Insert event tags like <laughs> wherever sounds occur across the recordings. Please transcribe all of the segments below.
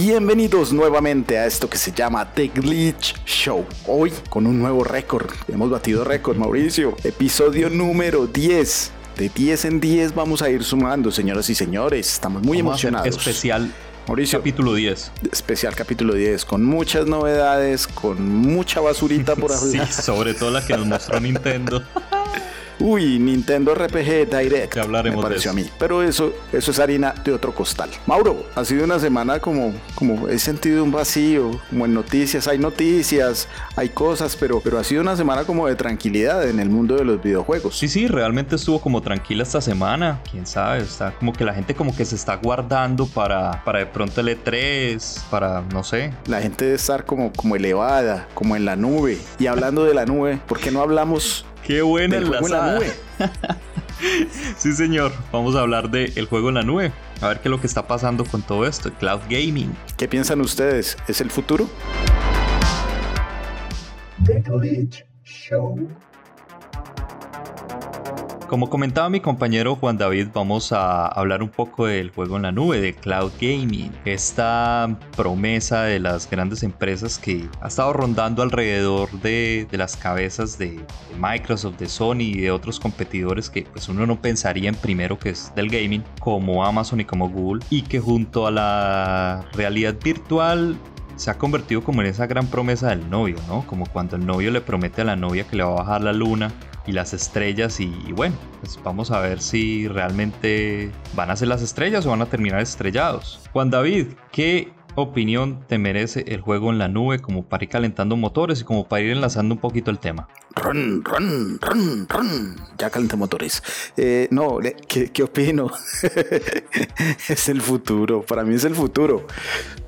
Bienvenidos nuevamente a esto que se llama The Glitch Show. Hoy con un nuevo récord. Hemos batido récord, Mauricio. Episodio número 10. De 10 en 10 vamos a ir sumando, señoras y señores. Estamos muy emocionados. Especial Mauricio. Capítulo 10. Especial capítulo 10, con muchas novedades, con mucha basurita por <laughs> hablar. sí, sobre todo la que nos mostró Nintendo. <laughs> Uy, Nintendo RPG Direct. Que hablaremos me pareció a mí. Pero eso, eso es harina de otro costal. Mauro, ha sido una semana como, como he sentido un vacío, como en noticias. Hay noticias, hay cosas, pero, pero ha sido una semana como de tranquilidad en el mundo de los videojuegos. Sí, sí, realmente estuvo como tranquila esta semana. Quién sabe, está como que la gente como que se está guardando para, para de pronto el E3, para no sé. La gente debe estar como, como elevada, como en la nube. Y hablando de la nube, ¿por qué no hablamos Qué buena el juego en la nube. <laughs> sí, señor. Vamos a hablar del el juego en la nube. A ver qué es lo que está pasando con todo esto, cloud gaming. ¿Qué piensan ustedes? ¿Es el futuro? The Glitch Show. Como comentaba mi compañero Juan David, vamos a hablar un poco del juego en la nube, de cloud gaming, esta promesa de las grandes empresas que ha estado rondando alrededor de, las cabezas de, Microsoft, de Sony y de otros competidores que pues uno no pensaría en primero que es del gaming, como Amazon y como Google, y que junto a la realidad virtual se ha convertido como en esa gran promesa del novio, ¿no? Como cuando el novio le promete a la novia que le va a bajar la luna y las estrellas y, bueno, pues vamos a ver si realmente van a ser las estrellas o van a terminar estrellados. Juan David, ¿qué opinión te merece el juego en la nube como para ir calentando motores y como para ir enlazando un poquito el tema? Run, run, run, run. Ya calenté motores. Eh, no, ¿qué, qué opino? <laughs> es el futuro. Para mí es el futuro.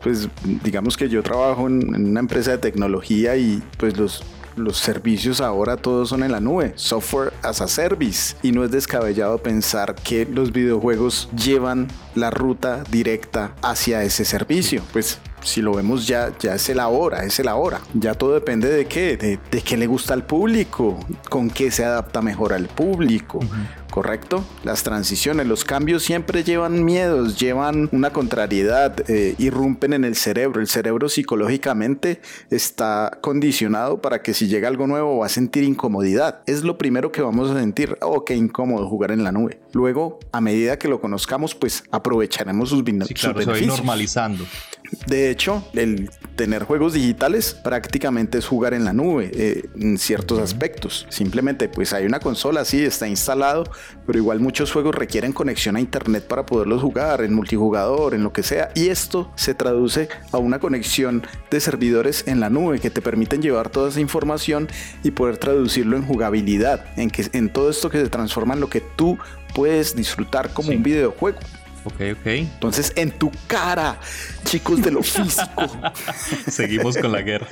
Pues digamos que yo trabajo en una empresa de tecnología y pues los los servicios ahora todos son en la nube, software as a service. Y no es descabellado pensar que los videojuegos llevan la ruta directa hacia ese servicio. Pues si lo vemos ya, ya es el ahora, es el ahora. Ya todo depende de qué, de, de qué le gusta al público, con qué se adapta mejor al público. ¿Correcto? Las transiciones, los cambios siempre llevan miedos, llevan una contrariedad, eh, irrumpen en el cerebro. El cerebro psicológicamente está condicionado para que si llega algo nuevo va a sentir incomodidad. Es lo primero que vamos a sentir. Oh, qué incómodo jugar en la nube. Luego, a medida que lo conozcamos, pues aprovecharemos sus, sí, claro, Se normalizando. De hecho, el tener juegos digitales prácticamente es jugar en la nube eh, en ciertos aspectos. Simplemente, pues hay una consola, sí, está instalado, pero igual muchos juegos requieren conexión a internet para poderlos jugar, en multijugador, en lo que sea. Y esto se traduce a una conexión de servidores en la nube que te permiten llevar toda esa información y poder traducirlo en jugabilidad, en, que, en todo esto que se transforma en lo que tú puedes disfrutar como un videojuego. Ok, ok. Entonces, en tu cara, chicos de lo físico. <laughs> Seguimos con la guerra.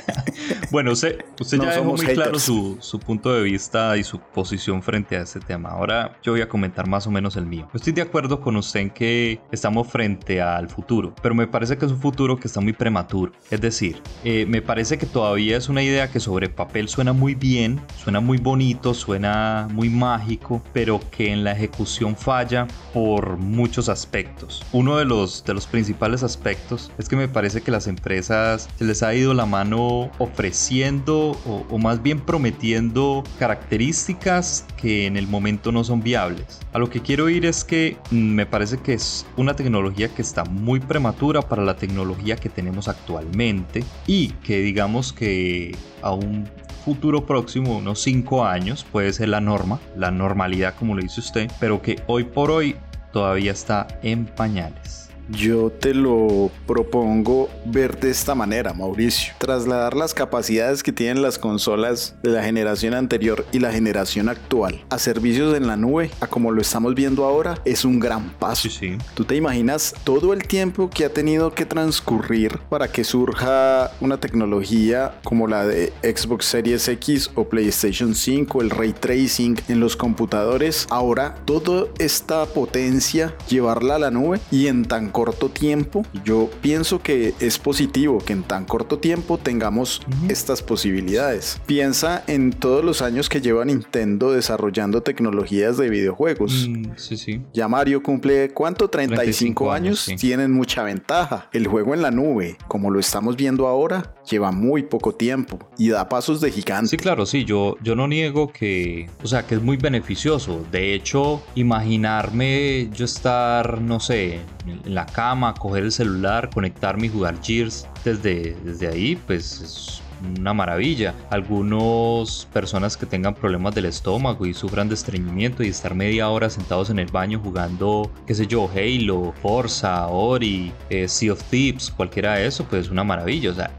Bueno, usted, usted ya dejó muy claro su, su, punto de vista y su posición frente a este tema. Ahora yo voy a comentar más o menos el mío. Estoy de acuerdo con usted en que estamos frente al futuro, pero me parece que es un futuro que está muy prematuro. Es decir, eh, me parece que todavía es una idea que sobre papel suena muy bien, suena muy bonito, suena muy mágico, pero que en la ejecución falla por muchos aspectos uno de los, de los principales aspectos es que me parece que las empresas se les ha ido la mano ofreciendo o, más bien prometiendo características que en el momento no son viables. A lo que quiero ir es que mm, me parece que es una tecnología que está muy prematura para la tecnología que tenemos actualmente y que digamos que a un futuro próximo, unos 5 años, puede ser la norma, la normalidad como lo dice usted, pero que hoy por hoy todavía está en pañales. Yo te lo propongo ver de esta manera, Mauricio. Trasladar las capacidades que tienen las consolas de la generación anterior y la generación actual a servicios en la nube, a como lo estamos viendo ahora, es un gran paso. Sí, ¿Tú te imaginas todo el tiempo que ha tenido que transcurrir para que surja una tecnología como la de Xbox Series X o PlayStation 5, el ray tracing en los computadores? Ahora, toda esta potencia, llevarla a la nube y en tan corto tiempo, yo pienso que es positivo que en tan corto tiempo tengamos estas posibilidades. Piensa en todos los años que lleva Nintendo desarrollando tecnologías de videojuegos. Mm, sí, sí. Ya Mario cumple, ¿cuánto? 35, años. Tienen mucha ventaja. El juego en la nube, como lo estamos viendo ahora, lleva muy poco tiempo y da pasos de gigante. Sí, claro, sí. Yo, yo no niego que, o sea, que es muy beneficioso. De hecho, imaginarme yo estar, no sé, en la cama, coger el celular, conectarme y jugar Gears desde, desde ahí, pues es una maravilla. Algunas personas que tengan problemas del estómago y sufran de estreñimiento y estar media hora sentados en el baño jugando, qué sé yo, Halo, Forza, Ori, eh, Sea of Thieves, cualquiera de eso, pues es una maravilla. O sea,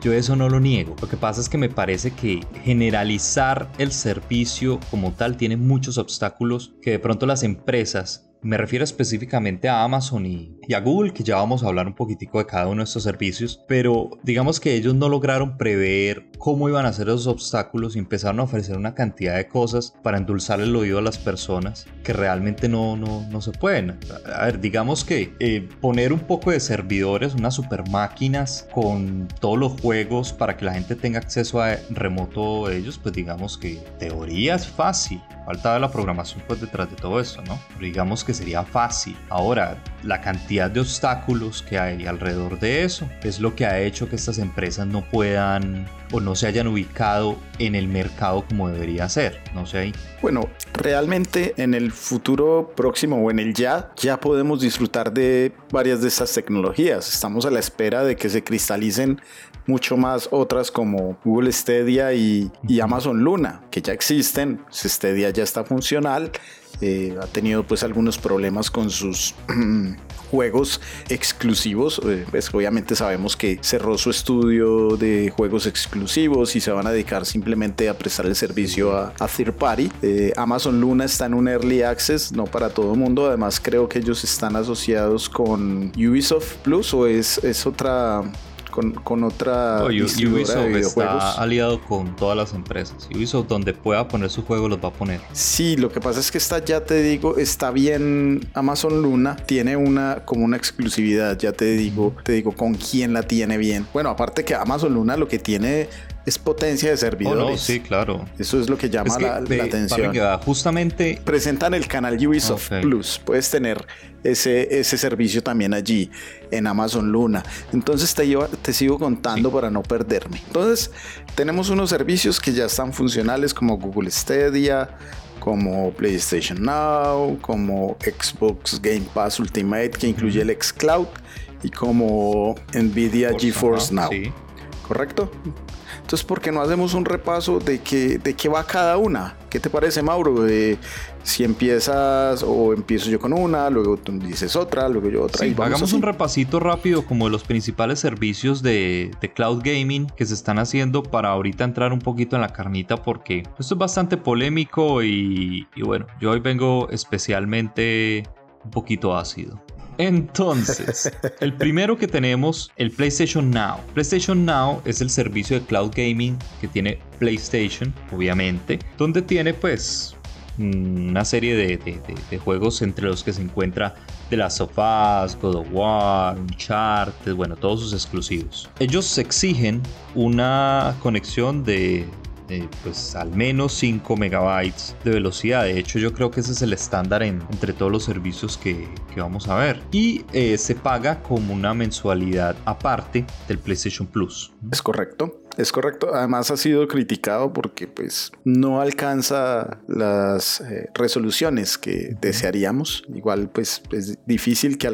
yo eso no lo niego. Lo que pasa es que me parece que generalizar el servicio como tal tiene muchos obstáculos que de pronto las empresas me refiero específicamente a Amazon y, a Google, que ya vamos a hablar un poquitico de cada uno de estos servicios, pero digamos que ellos no lograron prever cómo iban a ser esos obstáculos y empezaron a ofrecer una cantidad de cosas para endulzar el oído a las personas que realmente no, no, no se pueden. A ver, digamos que eh, poner un poco de servidores, unas super máquinas con todos los juegos para que la gente tenga acceso a remoto de ellos, pues digamos que teoría es fácil. Falta la programación pues detrás de todo eso, ¿no? Digamos que sería fácil. Ahora, la cantidad de obstáculos que hay alrededor de eso es lo que ha hecho que estas empresas no puedan o no se hayan ubicado en el mercado como debería ser. No sé ahí. Bueno, realmente en el futuro próximo o en el ya, ya podemos disfrutar de varias de estas tecnologías. Estamos a la espera de que se cristalicen mucho más otras como Google Stadia y, y Amazon Luna, que ya existen. Stadia ya está funcional eh, ha tenido pues algunos problemas con sus <clears throat> juegos exclusivos. Eh, pues, obviamente sabemos que cerró su estudio de juegos exclusivos y se van a dedicar simplemente a prestar el servicio a, third party. Eh, Amazon Luna está en un early access, no para todo el mundo. Además creo que ellos están asociados con Ubisoft Plus o es, es otra con, otra Ubisoft está aliado con todas las empresas. Ubisoft donde pueda poner su juego los va a poner. Sí, lo que pasa es que esta ya te digo, está bien Amazon Luna, tiene una como una exclusividad, ya te digo, te digo con quién la tiene bien. Bueno, aparte que Amazon Luna lo que tiene es potencia de servidores. Oh, no, sí, claro. Eso es lo que llama la, atención. justamente presentan el canal Ubisoft Plus. Puedes tener ese, ese servicio también allí en Amazon Luna. Entonces te, te sigo contando para no perderme. Entonces tenemos unos servicios que ya están funcionales como Google Stadia, como PlayStation Now, como Xbox Game Pass Ultimate que incluye el xCloud y como Nvidia GeForce Now. ¿Correcto? Entonces, ¿por qué no hacemos un repaso de qué, de qué va cada una? ¿Qué te parece, Mauro? De si empiezas o empiezo yo con una, luego tú dices otra, luego yo otra. Sí, hagamos un repasito rápido como de los principales servicios de, cloud gaming que se están haciendo para ahorita entrar un poquito en la carnita porque esto es bastante polémico y, y bueno, yo hoy vengo especialmente un poquito ácido. Entonces, el primero que tenemos, el PlayStation Now. PlayStation Now es el servicio de cloud gaming que tiene PlayStation, obviamente, donde tiene pues una serie de, juegos entre los que se encuentra The Last of Us, God of War, Uncharted, bueno, todos sus exclusivos. Ellos exigen una conexión de pues al menos 5 megabytes de velocidad. De hecho, yo creo que ese es el estándar entre todos los servicios que, vamos a ver. Y eh, se paga como una mensualidad aparte del PlayStation Plus. Es correcto. Es correcto, además ha sido criticado porque pues no alcanza las eh, resoluciones que desearíamos. Igual pues es difícil que,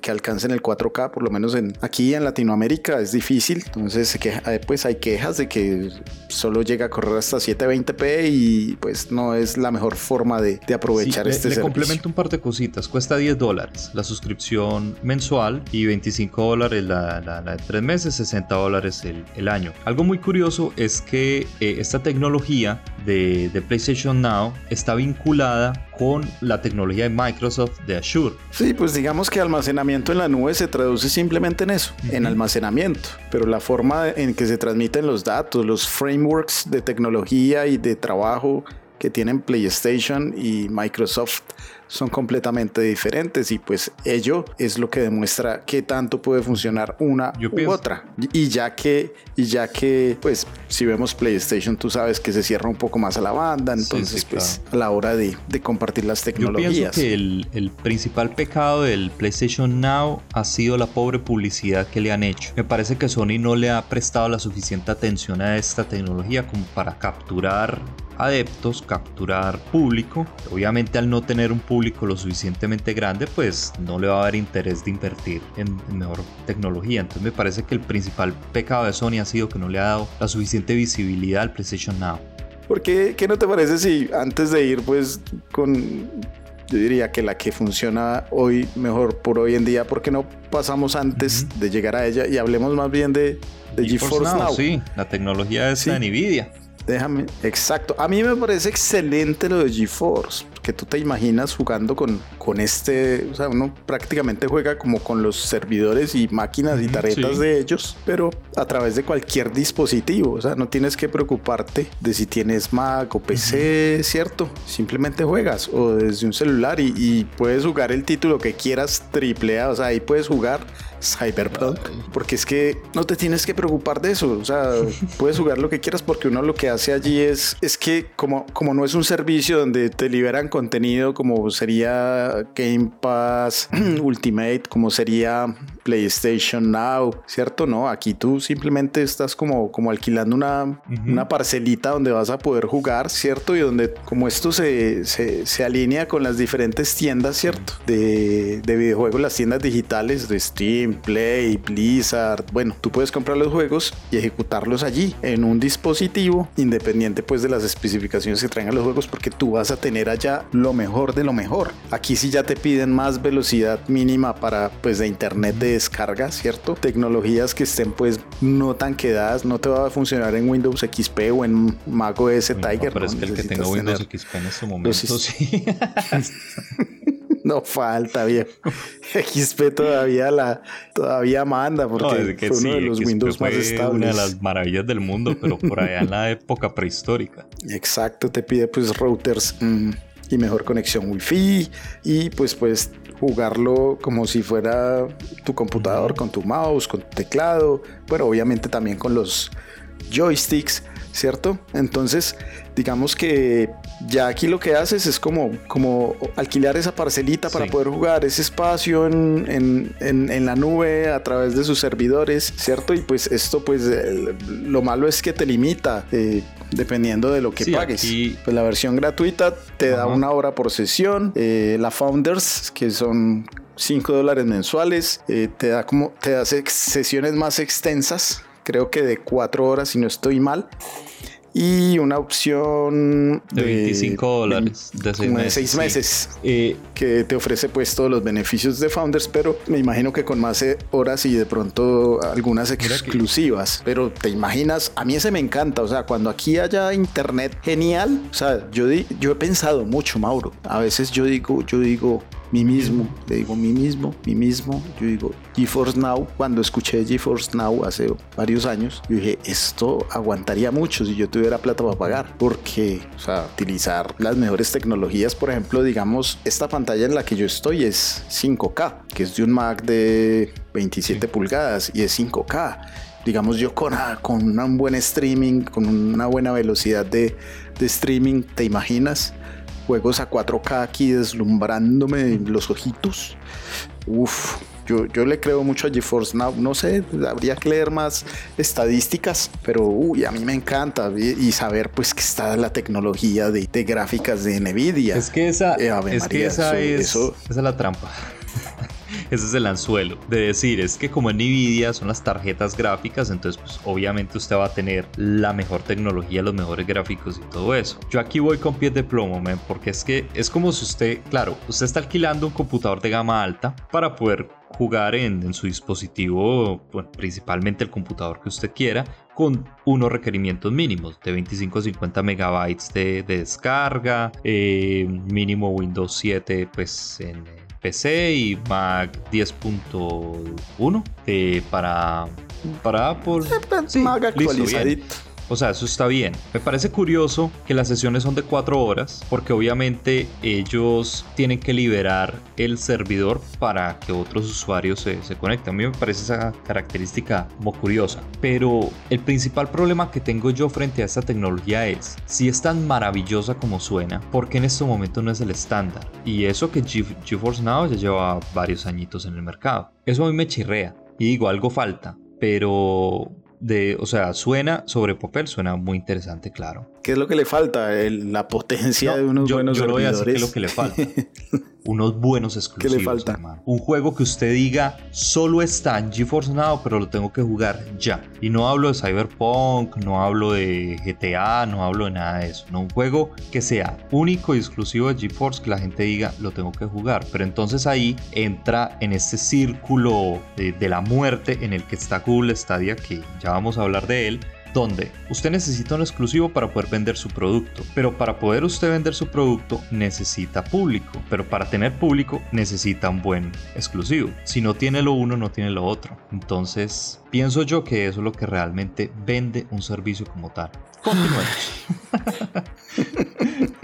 que alcancen el 4K, por lo menos en, aquí en Latinoamérica es difícil. Entonces eh, pues hay quejas de que solo llega a correr hasta 720p y pues no es la mejor forma de, aprovechar este le, le complemento un par de cositas, cuesta 10 dólares la suscripción mensual y 25 dólares la, de 3 meses, 60 dólares el, el año. Algo muy curioso es que eh, esta tecnología de, PlayStation Now está vinculada con la tecnología de Microsoft de Azure. Sí, pues digamos que almacenamiento en la nube se traduce simplemente en eso, en almacenamiento, pero la forma en que se transmiten los datos, los frameworks de tecnología y de trabajo que tienen PlayStation y Microsoft son completamente diferentes y pues ello es lo que demuestra que tanto puede funcionar una u otra. Y ya que, y ya que, pues, si vemos PlayStation, tú sabes que se cierra un poco más a la banda, entonces, pues, a la hora de, compartir las tecnologías. Yo pienso que el, el principal pecado del PlayStation Now ha sido la pobre publicidad que le han hecho. Me parece que Sony no le ha prestado la suficiente atención a esta tecnología como para capturar adeptos, capturar público. Obviamente al no tener un público lo suficientemente grande, pues no le va a haber interés de invertir en, mejor tecnología. Entonces me parece que el principal pecado de Sony ha sido que no le ha dado la suficiente visibilidad al PlayStation Now. ¿Por qué, qué no te parece si antes de ir pues con yo diría que la que funciona hoy mejor por hoy en día, ¿por qué no pasamos antes de llegar a ella y hablemos más bien de, de GeForce, Now, Sí, la tecnología es la Nvidia. Déjame, exacto. A mí me parece excelente lo de GeForce, que tú te imaginas jugando con, con este, o sea, uno prácticamente juega como con los servidores y máquinas y tarjetas de ellos, pero a través de cualquier dispositivo, o sea, no tienes que preocuparte de si tienes Mac o PC, ¿cierto? Simplemente juegas o desde un celular y, y puedes jugar el título que quieras triple A, o sea, ahí puedes jugar Cyberpunk, porque es que no te tienes que preocupar de eso, o sea, <laughs> puedes jugar lo que quieras porque uno lo que hace allí es, es que como, como no es un servicio donde te liberan contenido como sería Game Pass <clears throat> Ultimate, como sería PlayStation Now, ¿cierto? No, aquí tú simplemente estás como, como alquilando una, una parcelita donde vas a poder jugar, ¿cierto? Y donde como esto se, se, se alinea con las diferentes tiendas, ¿cierto? De, de videojuegos, las tiendas digitales de Steam, Play, Blizzard, bueno, tú puedes comprar los juegos y ejecutarlos allí en un dispositivo independiente pues de las especificaciones que traigan los juegos porque tú vas a tener allá lo mejor de lo mejor. Aquí sí ya te piden más velocidad mínima para pues de internet de descarga, ¿cierto? Tecnologías que estén pues no tan quedadas, no te va a funcionar en Windows XP o en Mac OS Tiger. pero es que el que tenga Windows XP en este momento sí. <laughs> No falta, viejo. XP todavía la todavía manda porque fue uno de los Windows más estables. Una de las maravillas del mundo, pero por allá en la <laughs> época prehistórica. Exacto, te pide pues routers mm, y mejor conexión Wi-Fi y pues puedes jugarlo como si fuera tu computador con tu mouse, con tu teclado, pero obviamente también con los joysticks, ¿cierto? Entonces, digamos que ya aquí lo que haces es como, como alquilar esa parcelita para poder jugar ese espacio en, la nube a través de sus servidores, ¿cierto? Y pues esto pues lo malo es que te limita. Eh, dependiendo de lo que pagues. Pues la versión gratuita te da una hora por sesión. Eh, la Founders, que son 5 dólares mensuales, eh, te da como te da sesiones más extensas. Creo que de 4 horas, si no estoy mal y una opción de, 25 dólares de 6 meses, eh, que te ofrece pues todos los beneficios de Founders, pero me imagino que con más eh, horas y de pronto algunas exclusivas. Pero te imaginas, a mí ese me encanta, o sea, cuando aquí haya internet genial, o sea, yo, yo he pensado mucho, Mauro. A veces yo digo, yo digo, mí mismo, le digo mí mismo, mí mismo, yo digo GeForce Now, cuando escuché GeForce Now hace varios años, yo dije, esto aguantaría mucho si yo tuviera plata para pagar, porque, o sea, utilizar las mejores tecnologías, por ejemplo, digamos, esta pantalla en la que yo estoy es 5K, que es de un Mac de 27 pulgadas y es 5K digamos yo con, ah, con un buen streaming, con una buena velocidad de, de, streaming, ¿te imaginas? Juegos a 4K aquí deslumbrándome los ojitos. Uf, yo, yo, le creo mucho a GeForce Now. No sé, habría que leer más estadísticticas, pero uy, a mí me encanta y, saber pues que está la tecnología de, gráficas de Nvidia. Es que esa, eh, es, que esa, es, esa es la trampa. Ese es el anzuelo de decir, es que como en Nvidia son las tarjetas gráficas, entonces pues obviamente usted va a tener la mejor tecnología, los mejores gráficos y todo eso. Yo aquí voy con pies de plomo, man, porque es que es como si usted, claro, usted está alquilando un computador de gama alta para poder jugar en, su dispositivo, principalmente el computador que usted quiera, con unos requerimientos mínimos de 25 a 50 megabytes de, descarga, eh, mínimo Windows 7 pues en PC y Mac 10.1 eh, para, para Apple. Eh, Mac actualizadito. O sea, eso está bien. Me parece curioso que las sesiones son de 4 horas porque obviamente ellos tienen que liberar el servidor para que otros usuarios se, se conecten. A mí me parece esa característica como curiosa. Pero el principal problema que tengo yo frente a esta tecnología es, si es tan maravillosa como suena, ¿por qué en este momento no es el estándar? Y eso que GeForce Now ya lleva varios añitos en el mercado. Eso a mí me chirrea. Y digo, algo falta. Pero de, o sea, suena sobre papel, suena muy interesante, claro. ¿Qué es lo que le falta? la potencia de unos buenos yo lo voy a decir que es lo que le falta. <laughs> unos buenos exclusivos. ¿Qué le falta? Un juego que usted diga solo está en GeForce Now, pero lo tengo que jugar ya. Y no hablo de Cyberpunk, no hablo de GTA, no hablo de nada de eso. No, un juego que sea único y exclusivo de GeForce, que la gente diga lo tengo que jugar. Pero entonces ahí entra en este círculo de, de la muerte en el que está Google Stadia, que ya vamos a hablar de él donde usted necesita un exclusivo para poder vender su producto, pero para poder usted vender su producto necesita público, pero para tener público necesita un buen exclusivo. Si no tiene lo uno, no tiene lo otro. Entonces, pienso yo que eso es lo que realmente vende un servicio como tal. Continuemos. <laughs>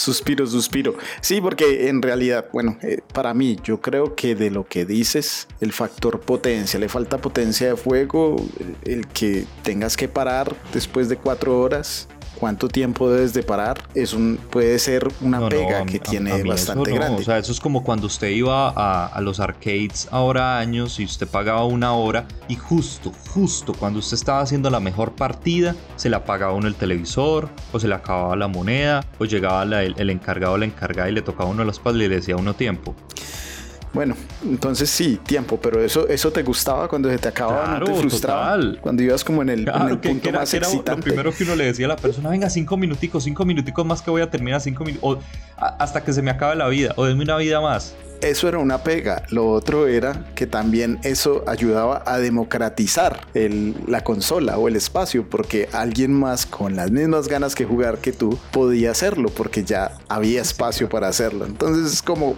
Suspiro, suspiro. Sí, porque en realidad, bueno, eh, para mí, yo creo que de lo que dices, el factor potencia, le falta potencia de fuego, el que tengas que parar después de cuatro horas, cuánto tiempo debes de parar, es un, puede ser una pega que tiene bastante grande. O sea, eso es como cuando usted iba a, a, los arcades ahora años y usted pagaba una hora y justo, justo cuando usted estaba haciendo la mejor partida, se le apagaba uno el televisor o se le acababa la moneda o llegaba el, el, encargado o la encargada y le tocaba uno la espalda y le decía uno tiempo. Bueno, entonces sí, tiempo, pero eso, eso te gustaba cuando se te acababa, no te frustraba. Cuando ibas como en el, punto más excitante. lo primero que uno le decía a la persona, venga, cinco minuticos, cinco minuticos más que voy a terminar, cinco minutos, hasta que se me acabe la vida, o denme una vida más. Eso era una pega. Lo otro era que también eso ayudaba a democratizar la consola o el espacio, porque alguien más con las mismas ganas que jugar que tú podía hacerlo, porque ya había espacio para hacerlo. Entonces es como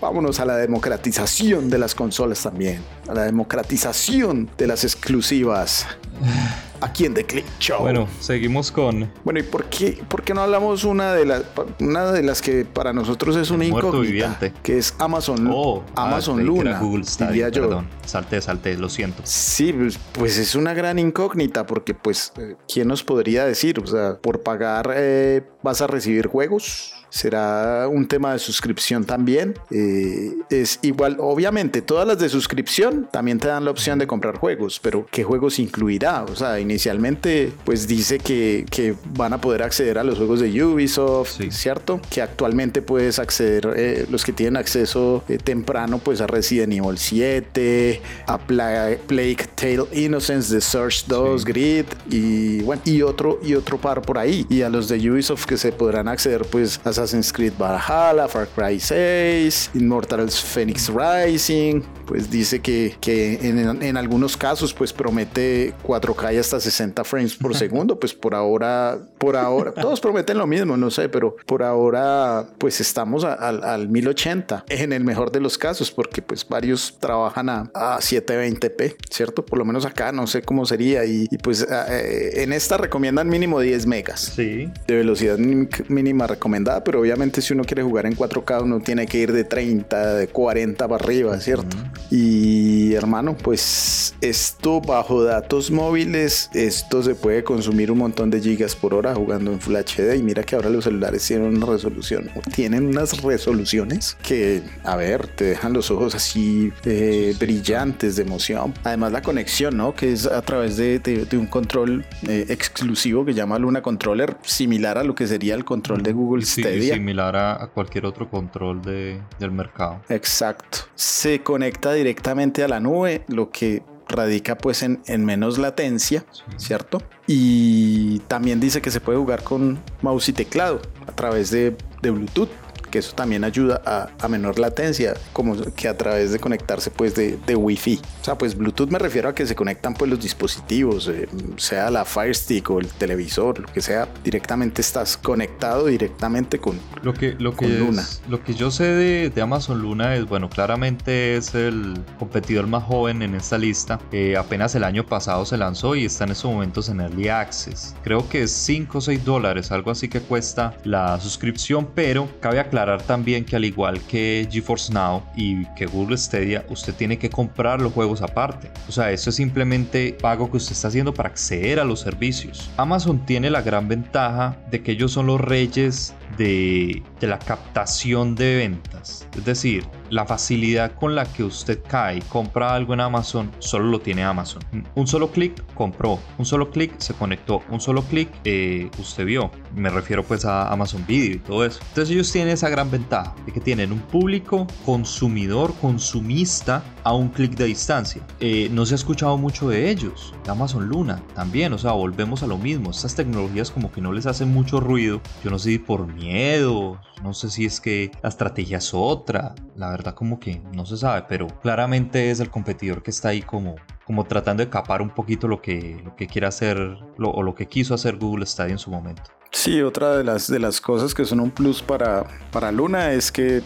Vámonos a la democratización de las consolas también, a la democratización de las exclusivas. <sighs> Aquí en The Click Show. Bueno, seguimos con. Bueno, ¿y por qué, por qué no hablamos una de las una de las que para nosotros es una incógnita? Que es Amazon, oh, ah, Amazon Luna. Google Stadia, perdón. Salte, salte, lo siento. Sí, pues, pues, es una gran incógnita porque, pues, eh, ¿quién nos podría decir? O sea, por pagar eh, vas a recibir juegos será un tema de suscripción también. Eh, es igual, obviamente, todas las de suscripción también te dan la opción de comprar juegos, pero ¿qué juegos incluirá? O sea, inicialmente, pues dice que, que van a poder acceder a los juegos de Ubisoft, ¿cierto? Que actualmente puedes acceder, eh, los que tienen acceso eh, temprano, pues a Resident Evil 7, a Plague, Tale Innocence, The Search 2, Grid y bueno, y otro, y otro par por ahí. Y a los de Ubisoft que se podrán acceder, pues a Assassin's Creed Valhalla, Far Cry 6, Immortals Phoenix Rising, pues dice que, que en, en, algunos casos pues promete 4K y hasta 60 frames por <laughs> segundo, pues por ahora, por ahora, todos prometen lo mismo, no sé, pero por ahora pues estamos al 1080 en el mejor de los casos, porque pues varios trabajan a, a 720p, ¿cierto? Por lo menos acá, no sé cómo sería y, pues eh, en esta recomiendan mínimo 10 megas sí. de velocidad mínima recomendada, pero obviamente si uno quiere jugar en 4K uno tiene que ir de 30, de 40 para arriba, ¿cierto? Y hermano, pues esto bajo datos móviles, esto se puede consumir un montón de gigas por hora jugando en Full HD y mira que ahora los celulares tienen una resolución, tienen unas resoluciones que, a ver, te dejan los ojos así eh, brillantes de emoción. Además la conexión, ¿no? Que es a través de, un control eh, exclusivo que llama Luna Controller, similar a lo que sería el control de Google Stadia similar a, cualquier otro control de, del mercado. Exacto. Se conecta directamente a la nube, lo que radica pues en, menos latencia, ¿cierto? Y también dice que se puede jugar con mouse y teclado a través de, de Bluetooth que eso también ayuda a, menor latencia, como que a través de conectarse pues de, de Wi-Fi. O sea, pues Bluetooth me refiero a que se conectan pues los dispositivos, eh, sea la Fire Stick o el televisor, lo que sea, directamente estás conectado directamente con, lo que, lo que Luna. lo que yo sé de, de, Amazon Luna es, bueno, claramente es el competidor más joven en esta lista. Eh, apenas el año pasado se lanzó y está en estos momentos en Early Access. Creo que es 5 o 6 dólares, algo así que cuesta la suscripción, pero cabe aclarar también que al igual que GeForce Now y que Google Stadia, usted tiene que comprar los juegos aparte. O sea, eso es simplemente pago que usted está haciendo para acceder a los servicios. Amazon tiene la gran ventaja de que ellos son los reyes de, la captación de ventas. Es decir, la facilidad con la que usted cae, compra algo en Amazon, solo lo tiene Amazon. Un solo clic, compró. Un solo clic, se conectó. Un solo clic, eh, usted vio. Me refiero pues a Amazon Video y todo eso. Entonces ellos tienen esa gran ventaja de que tienen un público consumidor, consumista a un clic de distancia. Eh, no se ha escuchado mucho de ellos. Amazon Luna también, o sea, volvemos a lo mismo. Estas tecnologías como que no les hacen mucho ruido. Yo no sé por miedo, no sé si es que la estrategia es otra. La verdad como que no se sabe, pero claramente es el competidor que está ahí como, como tratando de capar un poquito lo que, que quiere hacer o lo que quiso hacer Google Stadia en su momento. Sí, otra de las, de las cosas que son un plus para, para Luna es que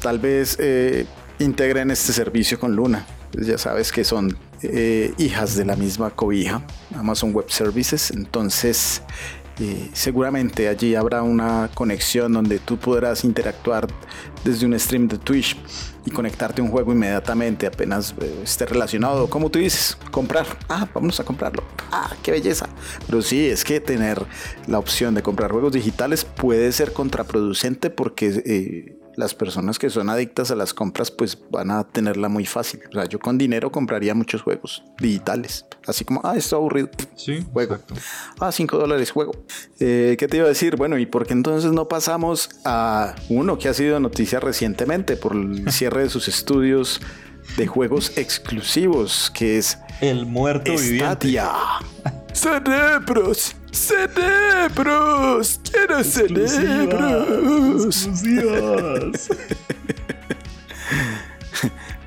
tal vez eh, integren este servicio con Luna. Pues ya sabes que son eh, hijas de la misma cobija, Amazon Web Services. Entonces, seguramente allí habrá una conexión donde tú podrás interactuar desde un stream de Twitch y conectarte a un juego inmediatamente apenas eh, esté relacionado. Como tú dices, comprar. Ah, vamos a comprarlo. Ah, qué belleza. Pero sí, es que tener la opción de comprar juegos digitales puede ser contraproducente porque eh, las personas que son adictas a las compras pues van a tenerla muy fácil. O sea, yo con dinero compraría muchos juegos digitales. Así como, ah, esto aburrido. Sí, juego. Ah, 5 dólares, juego. Eh, ¿Qué te iba a decir? Bueno, ¿y por qué entonces no pasamos a uno que ha sido noticia recientemente por el <laughs> cierre de sus estudios de juegos exclusivos, que es... El muerto Stadia. <laughs> Cerebros, cerebros, quiero cerebros. <laughs>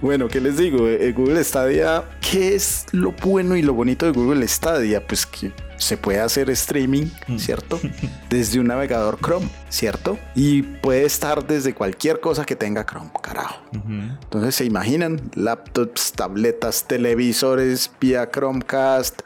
bueno, ¿qué les digo? Eh, Google Stadia, ¿qué es lo bueno y lo bonito de Google Stadia? Pues que se puede hacer streaming, mm. ¿cierto? <laughs> Desde un navegador Chrome, ¿cierto? Y puede estar desde cualquier cosa que tenga Chrome, carajo. Entonces, ¿se imaginan? Laptops, tabletas, televisores vía Chromecast,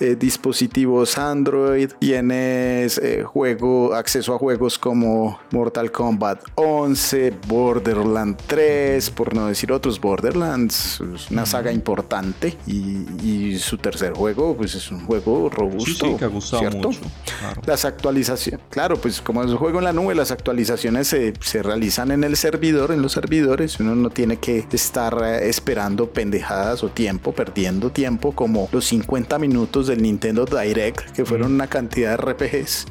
eh, dispositivos Android, tienes eh, juego, acceso a juegos como Mortal Kombat 11, Borderlands 3, por no decir otros, Borderlands es una saga importante y, su tercer juego pues es un juego robusto, que ha gustado ¿cierto? Mucho, Las actualizaciones, claro, pues como es un juego en la nube, las actualizaciones se, se realizan en el servidor, en los servidores, uno no tiene que estar eh, esperando pendejadas o tiempo, perdiendo tiempo como los 50 minutos del Nintendo Direct, que fueron una cantidad de RPGs,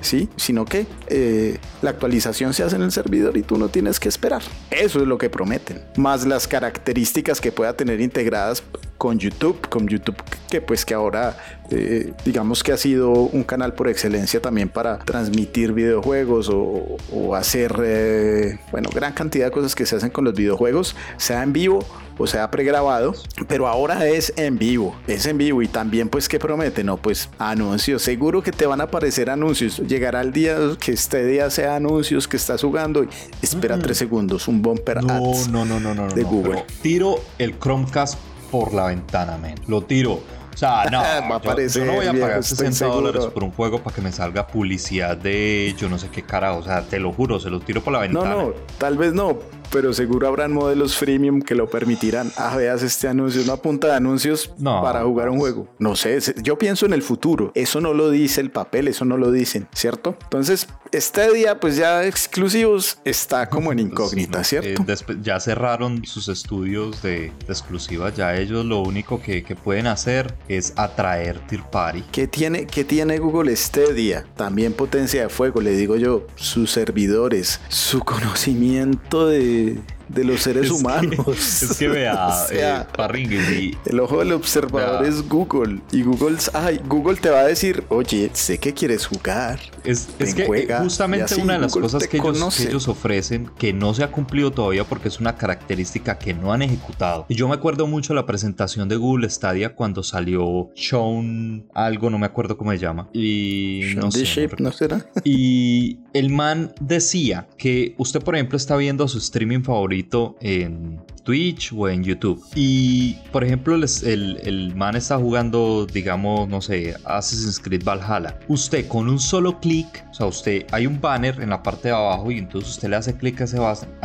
¿sí? Sino que eh, la actualización se hace en el servidor y tú no tienes que esperar. Eso es lo que prometen. Más las características que pueda tener integradas con YouTube, con YouTube que pues que ahora eh, digamos que ha sido un canal por excelencia también para transmitir videojuegos o, hacer, eh, bueno, gran cantidad de cosas que se hacen con los videojuegos, sea en vivo o sea pregrabado, pero ahora es en vivo, es en vivo y también pues que promete, no, pues anuncios, seguro que te van a aparecer anuncios, llegará el día que este día sea anuncios que estás jugando y espera tres segundos, un bumper ads no, no, no, no, de Google. Tiro el Chromecast por la ventana, men. Lo tiro. O sea, no, <laughs> yo, no voy a pagar 60 dólares por un juego para que me salga publicidad de yo no sé qué cara. O sea, te lo juro, se lo tiro por la ventana. No, no, tal vez no, pero seguro habrán modelos freemium que lo permitirán. Ah, veas este anuncio, una punta de anuncios para jugar un juego. No sé, yo pienso en el futuro. Eso no lo dice el papel, eso no lo dicen, ¿cierto? Entonces, este día, pues ya exclusivos, está como en incógnita, eh, ¿cierto? ya cerraron sus estudios de, exclusivas, ya ellos lo único que, pueden hacer es atraer Tier Party. ¿Qué tiene, ¿Qué tiene Google Stadia? También potencia de fuego, le digo yo, sus servidores, su conocimiento de de los seres humanos. <laughs> es que vea, <laughs> eh, el ojo del observador es Google y Google, ay, Google te va a decir, oye, sé que quieres jugar. Es, que justamente una de las cosas que ellos, que ellos, ofrecen que no se ha cumplido todavía porque es una característica que no han ejecutado. Y yo me acuerdo mucho la presentación de Google Stadia cuando salió Sean algo, no me acuerdo cómo se llama. Y no sé. Shape, ¿no será? Y el man decía que usted, por ejemplo, está viendo su streaming favorito en Twitch o en YouTube. Y, por ejemplo, el, el, man está jugando, digamos, no sé, Assassin's Creed Valhalla. Usted con un solo clic, o sea, usted hay un banner en la parte de abajo y entonces usted le hace clic a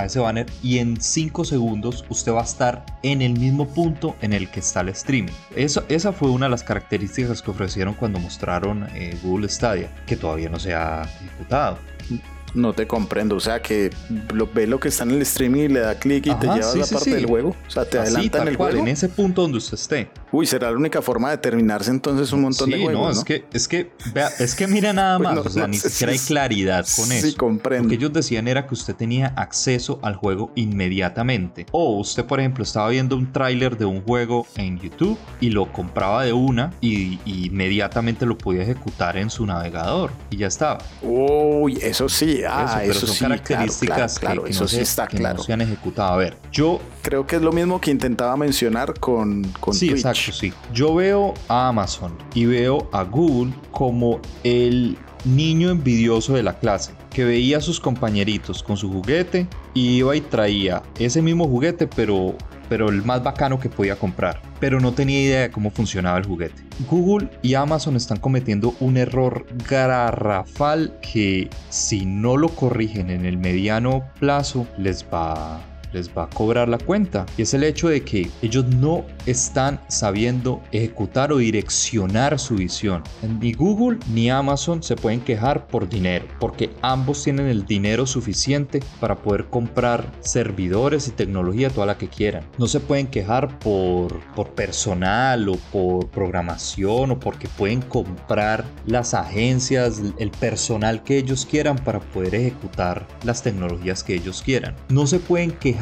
ese, banner y en 5 segundos usted va a estar en el mismo punto en el que está el streaming. Eso, esa fue una de las características que ofrecieron cuando mostraron eh, Google Stadia, que todavía no se ha ejecutado. No te comprendo, o sea que lo, ve lo que está en el streaming y le da clic y te lleva a la parte del juego. O sea, te adelanta en el juego. En ese punto donde usted esté. Uy, será la única forma de terminarse entonces un montón de juegos. No, es que, es que, vea, es que mira nada más, o sea, ni siquiera hay claridad con eso. Sí, comprendo. Lo que ellos decían era que usted tenía acceso al juego inmediatamente. O usted, por ejemplo, estaba viendo un tráiler de un juego en YouTube y lo compraba de una y, inmediatamente lo podía ejecutar en su navegador y ya estaba. Uy, eso sí, ah, eso, son características claro, que, no se, está claro. se han ejecutado. A ver, yo creo que es lo mismo que intentaba mencionar con, con sí, exacto, sí. Yo veo a Amazon y veo a Google como el niño envidioso de la clase que veía a sus compañeritos con su juguete y iba y traía ese mismo juguete pero pero el más bacano que podía comprar, pero no tenía idea de cómo funcionaba el juguete. Google y Amazon están cometiendo un error garrafal que si no lo corrigen en el mediano plazo les va les va a cobrar la cuenta. Y es el hecho de que ellos no están sabiendo ejecutar o direccionar su visión. Ni Google ni Amazon se pueden quejar por dinero, porque ambos tienen el dinero suficiente para poder comprar servidores y tecnología toda la que quieran. No se pueden quejar por, por personal o por programación o porque pueden comprar las agencias, el personal que ellos quieran para poder ejecutar las tecnologías que ellos quieran. No se pueden quejar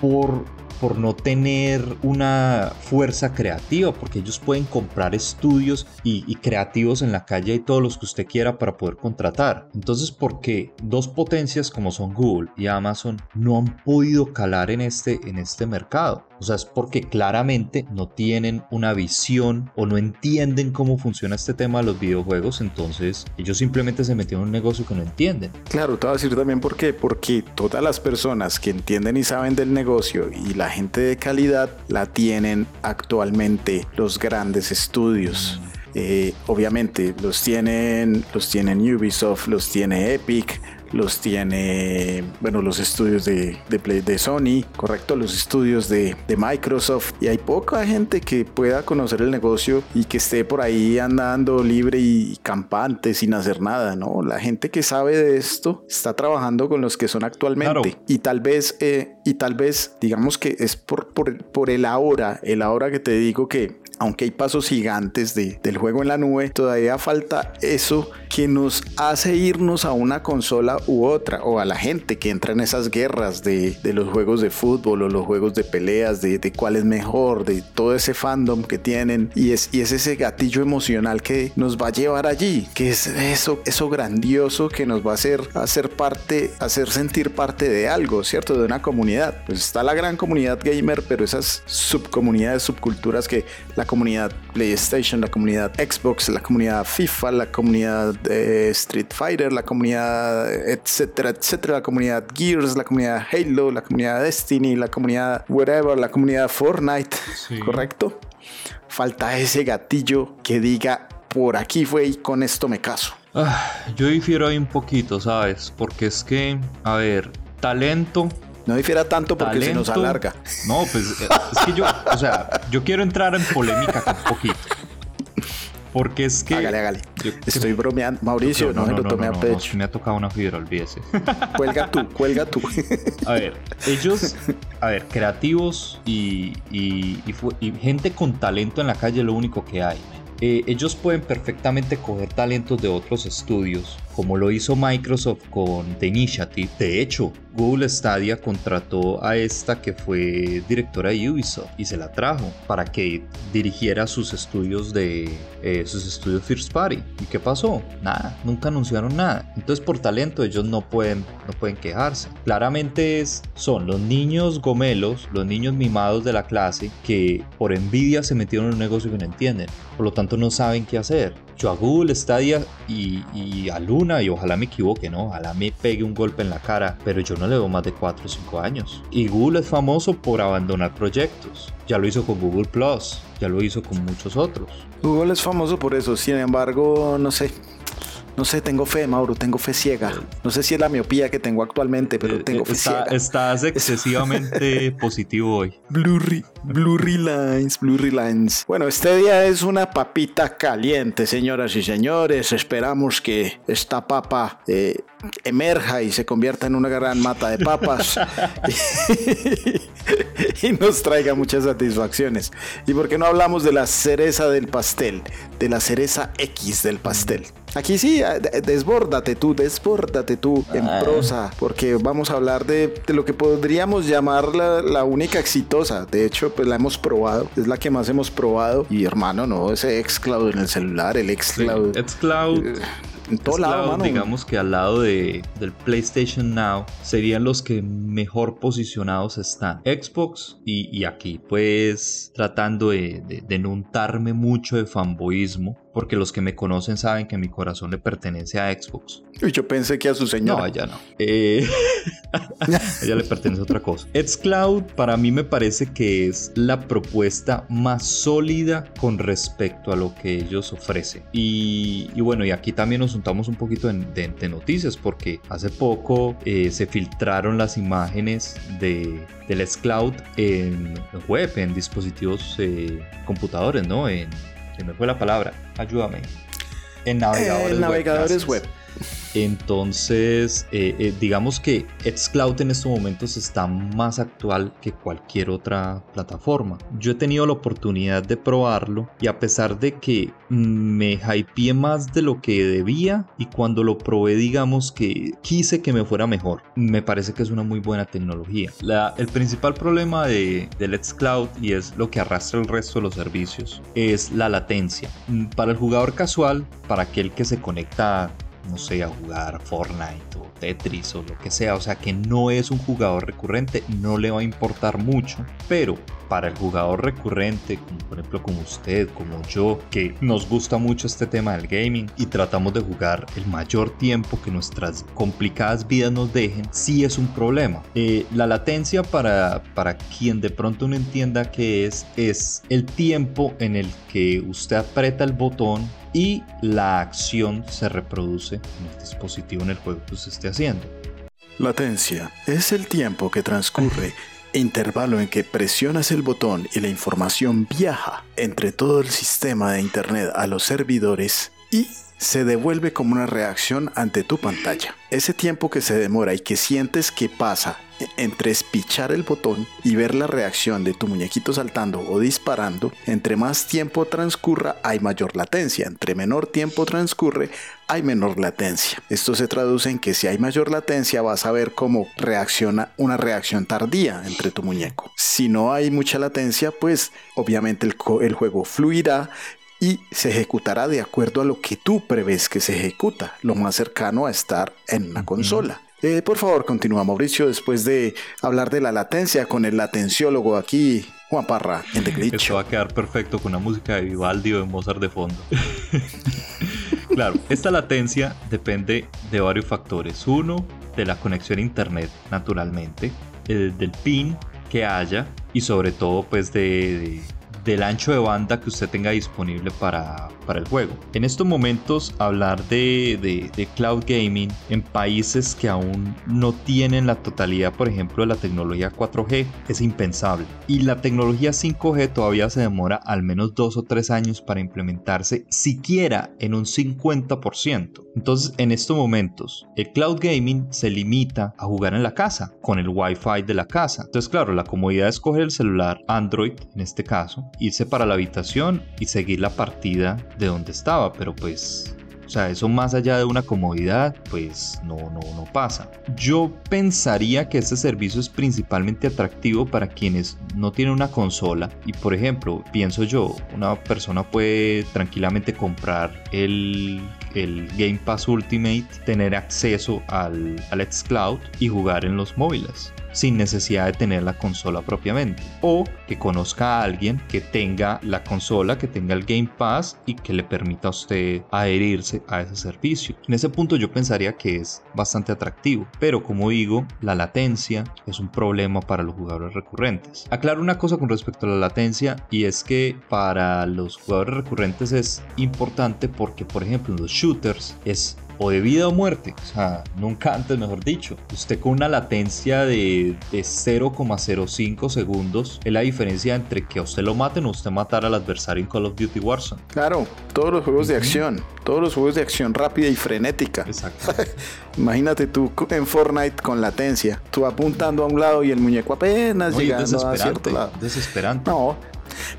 por por no tener una fuerza creativa, porque ellos pueden comprar estudios y, creativos en la calle y todos los que usted quiera para poder contratar. Entonces, ¿por qué dos potencias como son Google y Amazon no han podido calar en este, en este mercado? O sea, es porque claramente no tienen una visión o no entienden cómo funciona este tema de los videojuegos, entonces ellos simplemente se metieron en un negocio que no entienden. Claro, te voy a decir también por qué, porque todas las personas que entienden y saben del negocio y la gente de calidad la tienen actualmente los grandes estudios. Mm. Eh, obviamente los tienen, los tienen Ubisoft, los tiene Epic, los tiene, bueno, los estudios de, de, de Sony, correcto, los estudios de, de, Microsoft. Y hay poca gente que pueda conocer el negocio y que esté por ahí andando libre y campante sin hacer nada, ¿no? La gente que sabe de esto está trabajando con los que son actualmente. Y tal vez, eh, y tal vez, digamos que es por, por, por el ahora, el ahora que te digo que aunque hay pasos gigantes de, del juego en la nube, todavía falta eso que nos hace irnos a una consola u otra, o a la gente que entra en esas guerras de, de los juegos de fútbol o los juegos de peleas, de, de, cuál es mejor, de todo ese fandom que tienen, y es, y es ese gatillo emocional que nos va a llevar allí, que es eso, eso grandioso que nos va a hacer, hacer parte, hacer sentir parte de algo, ¿cierto? De una comunidad. Pues está la gran comunidad gamer, pero esas subcomunidades, subculturas que la comunidad PlayStation, la comunidad Xbox, la comunidad FIFA, la comunidad de Street Fighter, la comunidad etcétera, etcétera, la comunidad Gears, la comunidad Halo, la comunidad Destiny, la comunidad whatever, la comunidad Fortnite, ¿correcto? Falta ese gatillo que diga por aquí fue y con esto me caso. Ah, yo difiero ahí un poquito, ¿sabes? Porque es que, a ver, talento no difiera tanto porque se nos alarga. No, pues eh, es que yo, o sea, yo quiero entrar en polémica un poquito. Porque es que. Hágale, hágale. Estoy bromeando. Mauricio, no, me lo tome a pecho. me ha tocado una fibra, olvídese. <laughs> Cuelga tú, cuelga tú. a ver, ellos, a ver, creativos y, y, y, gente con talento en la calle, lo único que hay. Eh, ellos pueden perfectamente coger talentos de otros estudios como lo hizo Microsoft con The Initiative. De hecho, Google Stadia contrató a esta que fue directora de Ubisoft y se la trajo para que dirigiera sus estudios de eh, sus estudios First Party. ¿Y qué pasó? Nada, nunca anunciaron nada. Entonces por talento ellos no pueden, no pueden quejarse. Claramente es, son los niños gomelos, los niños mimados de la clase que por envidia se metieron en un negocio que no entienden. Por lo tanto no saben qué hacer. Yo a Google Stadia y, y a Luna, y ojalá me equivoque, ¿no? Ojalá me pegue un golpe en la cara, pero yo no le veo más de 4 o 5 años. Y Google es famoso por abandonar proyectos. Ya lo hizo con Google Plus, ya lo hizo con muchos otros. Google es famoso por eso, sin embargo, no sé, no sé, tengo fe, Mauro, tengo fe ciega. No sé si es la miopía que tengo actualmente, pero eh, tengo fe ciega. Estás excesivamente <laughs> positivo hoy. Blurry, blurry lines, blurry lines. Bueno, este día es una papita caliente, señoras y señores. Esperamos que esta papa eh, emerja y se convierta en una gran mata de papas <laughs> y, nos traiga muchas satisfacciones. ¿Y por qué no hablamos de la cereza del pastel? De la cereza X del pastel. Aquí sí, eh, desbórdate tú, desbórdate tú en ah. prosa, porque vamos a hablar de, lo que podríamos llamar la, única exitosa. De hecho, pues la hemos probado, es la que más hemos probado. Y hermano, no, ese Xcloud en el celular, el Xcloud. Xcloud. Eh, en todo lado, Digamos que al lado de, del PlayStation Now serían los que mejor posicionados están. Xbox y, aquí, pues tratando de, de, de no untarme mucho de fanboyismo, porque los que me conocen saben que mi corazón le pertenece a Xbox. Y yo pensé que a su señor. No, ya no. Eh... <laughs> ella le pertenece a otra cosa. Xcloud para mí me parece que es la propuesta más sólida con respecto a lo que ellos ofrecen. Y, bueno, y aquí también nos juntamos un poquito de, noticias porque hace poco eh, se filtraron las imágenes de, del Xcloud en web, en dispositivos eh, computadores, ¿no? En se me fue la palabra, ayúdame. En navegadores, navegadores web. Entonces, eh, eh, digamos que Xcloud en estos momentos está más actual que cualquier otra plataforma. Yo he tenido la oportunidad de probarlo y a pesar de que me hypeé más de lo que debía y cuando lo probé, digamos que quise que me fuera mejor, me parece que es una muy buena tecnología. el principal problema de, de Xcloud y es lo que arrastra el resto de los servicios es la latencia. Para el jugador casual, para aquel que se conecta no sé, a jugar Fortnite o Tetris o lo que sea, o sea que no es un jugador recurrente, no le va a importar mucho, pero para el jugador recurrente, como por ejemplo como usted, como yo, que nos gusta mucho este tema del gaming y tratamos de jugar el mayor tiempo que nuestras complicadas vidas nos dejen, sí es un problema. Eh, la latencia para, para quien de pronto no entienda qué es, es el tiempo en el que usted aprieta el botón y la acción se reproduce en el dispositivo en el juego que usted esté haciendo. Latencia es el tiempo que transcurre intervalo en que presionas el botón y la información viaja entre todo el sistema de Internet a los servidores y se devuelve como una reacción ante tu pantalla. Ese tiempo que se demora y que sientes que pasa entre espichar el botón y ver la reacción de tu muñequito saltando o disparando, entre más tiempo transcurra hay mayor latencia, entre menor tiempo transcurre hay menor latencia. Esto se traduce en que si hay mayor latencia vas a ver cómo reacciona una reacción tardía entre tu muñeco. Si no hay mucha latencia, pues obviamente el, el juego fluirá y se ejecutará de acuerdo a lo que tú prevés que se ejecuta, lo más cercano a estar en una consola. Eh, por favor, continúa Mauricio después de hablar de la latencia con el latenciólogo aquí, Juan Parra, en The Glitch. Esto va a quedar perfecto con la música de Vivaldi o de Mozart de fondo. <laughs> claro, esta latencia depende de varios factores. Uno, de la conexión a internet, naturalmente, del pin que haya y sobre todo pues de del ancho de banda que usted tenga disponible para, para el juego. En estos momentos hablar de, de, cloud gaming en países que aún no tienen la totalidad, por ejemplo, de la tecnología 4G es impensable. Y la tecnología 5G todavía se demora al menos dos o tres años para implementarse siquiera en un 50%. Entonces, en estos momentos, el cloud gaming se limita a jugar en la casa, con el Wi-Fi de la casa. Entonces, claro, la comodidad es coger el celular Android, en este caso, irse para la habitación y seguir la partida de donde estaba, pero pues O sea, eso más allá de una comodidad, pues no, no, no pasa. Yo pensaría que este servicio es principalmente atractivo para quienes no tienen una consola y por ejemplo, pienso yo, una persona puede tranquilamente comprar el el Game Pass Ultimate tener acceso al, al Xcloud y jugar en los móviles sin necesidad de tener la consola propiamente. O que conozca a alguien que tenga la consola, que tenga el Game Pass y que le permita a usted adherirse a ese servicio. En ese punto yo pensaría que es bastante atractivo, pero como digo, la latencia es un problema para los jugadores recurrentes. Aclaro una cosa con respecto a la latencia y es que para los jugadores recurrentes es importante porque por ejemplo en los shooters es o de vida o muerte, o sea, nunca antes, mejor dicho. Usted con una latencia de, de 0,05 segundos es la diferencia entre que a usted lo maten o usted matar al adversario en Call of Duty Warzone. Claro, todos los juegos de acción, todos los juegos de acción rápida y frenética. Exacto. <laughs> Imagínate tú en Fortnite con latencia, tú apuntando a un lado y el muñeco apenas llegando a cierto lado. Desesperante. No,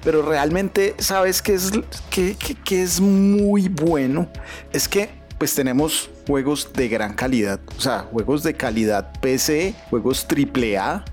pero realmente, ¿sabes qué es, qué es muy bueno? Es que pues tenemos juegos de gran calidad, o sea, juegos de calidad PC, juegos AAA,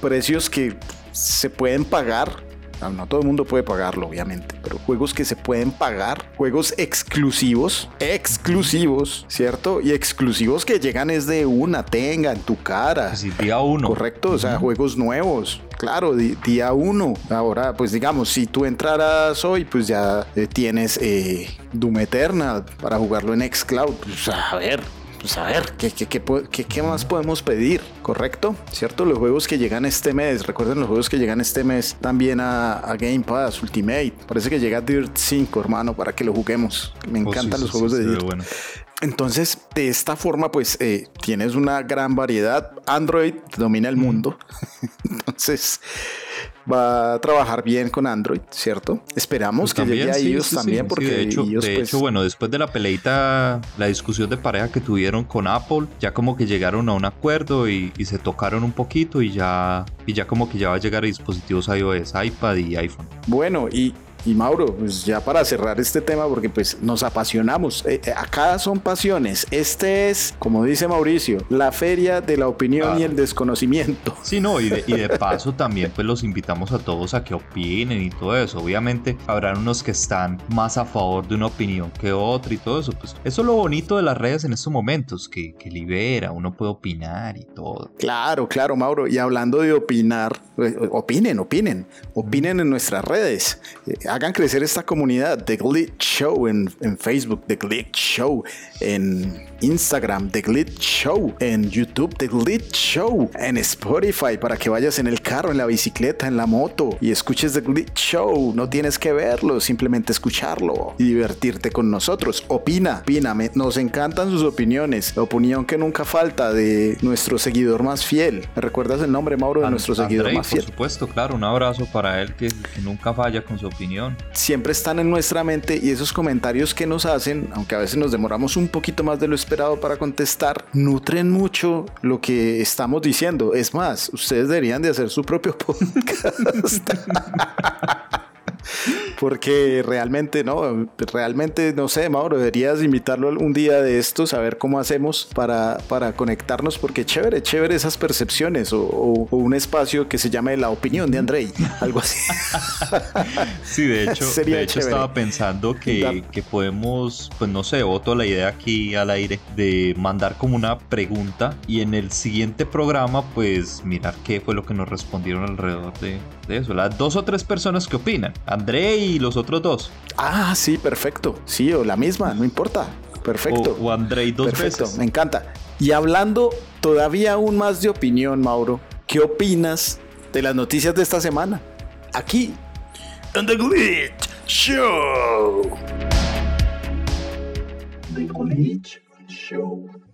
precios que se pueden pagar. No, todo el mundo puede pagarlo, obviamente, pero juegos que se pueden pagar, juegos exclusivos, exclusivos, ¿cierto? Y exclusivos que llegan es de una, tenga en tu cara. Sí, día uno. Correcto, o sea, juegos nuevos. Claro, día uno. Ahora, pues digamos, si tú entraras hoy, pues ya eh, tienes eh, Doom Eternal para jugarlo en Xcloud. Pues a ver, pues a ver, ¿qué, qué, qué, qué, más podemos pedir? ¿Correcto? ¿Cierto? Los juegos que llegan este mes, recuerden los juegos que llegan este mes también a, Game Pass Ultimate. Parece que llega Dirt 5, hermano, para que lo juguemos. Me oh, encantan los juegos de Dirt. Entonces, de esta forma, pues eh, tienes una gran variedad. Android domina el mundo. <laughs> Entonces, va a trabajar bien con Android, ¿cierto? Esperamos pues que llegue a ellos también, porque de, hecho, de pues, hecho, bueno, después de la peleita, la discusión de pareja que tuvieron con Apple, ya como que llegaron a un acuerdo y, y se tocaron un poquito y ya, y ya como que ya va a llegar a dispositivos iOS, iPad y iPhone. Bueno, y y Mauro, pues ya para cerrar este tema, porque pues nos apasionamos. Eh, eh, acá son pasiones. Este es, como dice Mauricio, la feria de la opinión y el desconocimiento. Sí, no, y de, y de <laughs> paso también pues los invitamos a todos a que opinen y todo eso. Obviamente habrán unos que están más a favor de una opinión que otra y todo eso. Pues eso es lo bonito de las redes en estos momentos, que, que libera, uno puede opinar y todo. Claro, claro, Mauro. Y hablando de opinar, eh, opinen, opinen, opinen en nuestras redes hagan crecer esta comunidad. The Glitch Show en, Facebook, The Glitch Show en Instagram, The Glitch Show en YouTube, The Glitch Show en Spotify para que vayas en el carro, en la bicicleta, en la moto y escuches The Glitch Show. No tienes que verlo, simplemente escucharlo y divertirte con nosotros. Opina, opina, nos encantan sus opiniones. La opinión que nunca falta de nuestro seguidor más fiel. ¿Me recuerdas el nombre, Mauro, de nuestro seguidor más fiel? Por supuesto, claro. Un abrazo para él que nunca falla con su opinión siempre están en nuestra mente y esos comentarios que nos hacen, aunque a veces nos demoramos un poquito más de lo esperado para contestar, nutren mucho lo que estamos diciendo. Es más, ustedes deberían de hacer su propio <laughs> podcast. Porque realmente, no, realmente, no sé, Mauro, deberías invitarlo un día de estos a ver cómo hacemos para, para conectarnos, porque chévere, chévere esas percepciones o, un espacio que se llame la opinión de Andrei, algo así. <laughs> sí, de hecho, de hecho estaba pensando que, que podemos, pues no sé, voto la idea aquí al aire de mandar como una pregunta y en el siguiente programa, pues mirar qué fue lo que nos respondieron alrededor de, de eso. Las dos o tres personas que opinan, Andrei y los otros dos. Ah, sí, perfecto. Sí, o la misma, no importa. Perfecto. O, Andrei dos perfecto, Me encanta. Y hablando todavía aún más de opinión, Mauro, ¿qué opinas de las noticias de esta semana? Aquí, en The Glitch Show. The Glitch Show.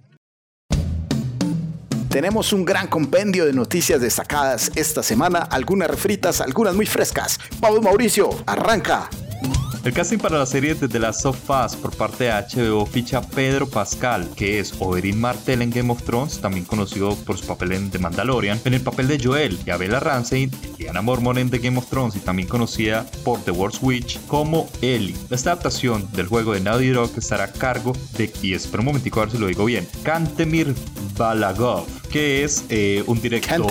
Tenemos un gran compendio de noticias destacadas esta semana, algunas refritas, algunas muy frescas. Vamos Mauricio, arranca. El casting para la serie de The Last of Us por parte de HBO ficha a Pedro Pascal, que es Oberyn Martell en Game of Thrones, también conocido por su papel en The Mandalorian, en el papel de Joel, y a Bella Ramsey, Diana Mormon en The Game of Thrones y también conocida por The Worst Witch como Ellie. Esta adaptación del juego de Naughty Dog estará a cargo de, y espera un momentico a ver si lo digo bien, Kantemir Balagov, que es eh, un director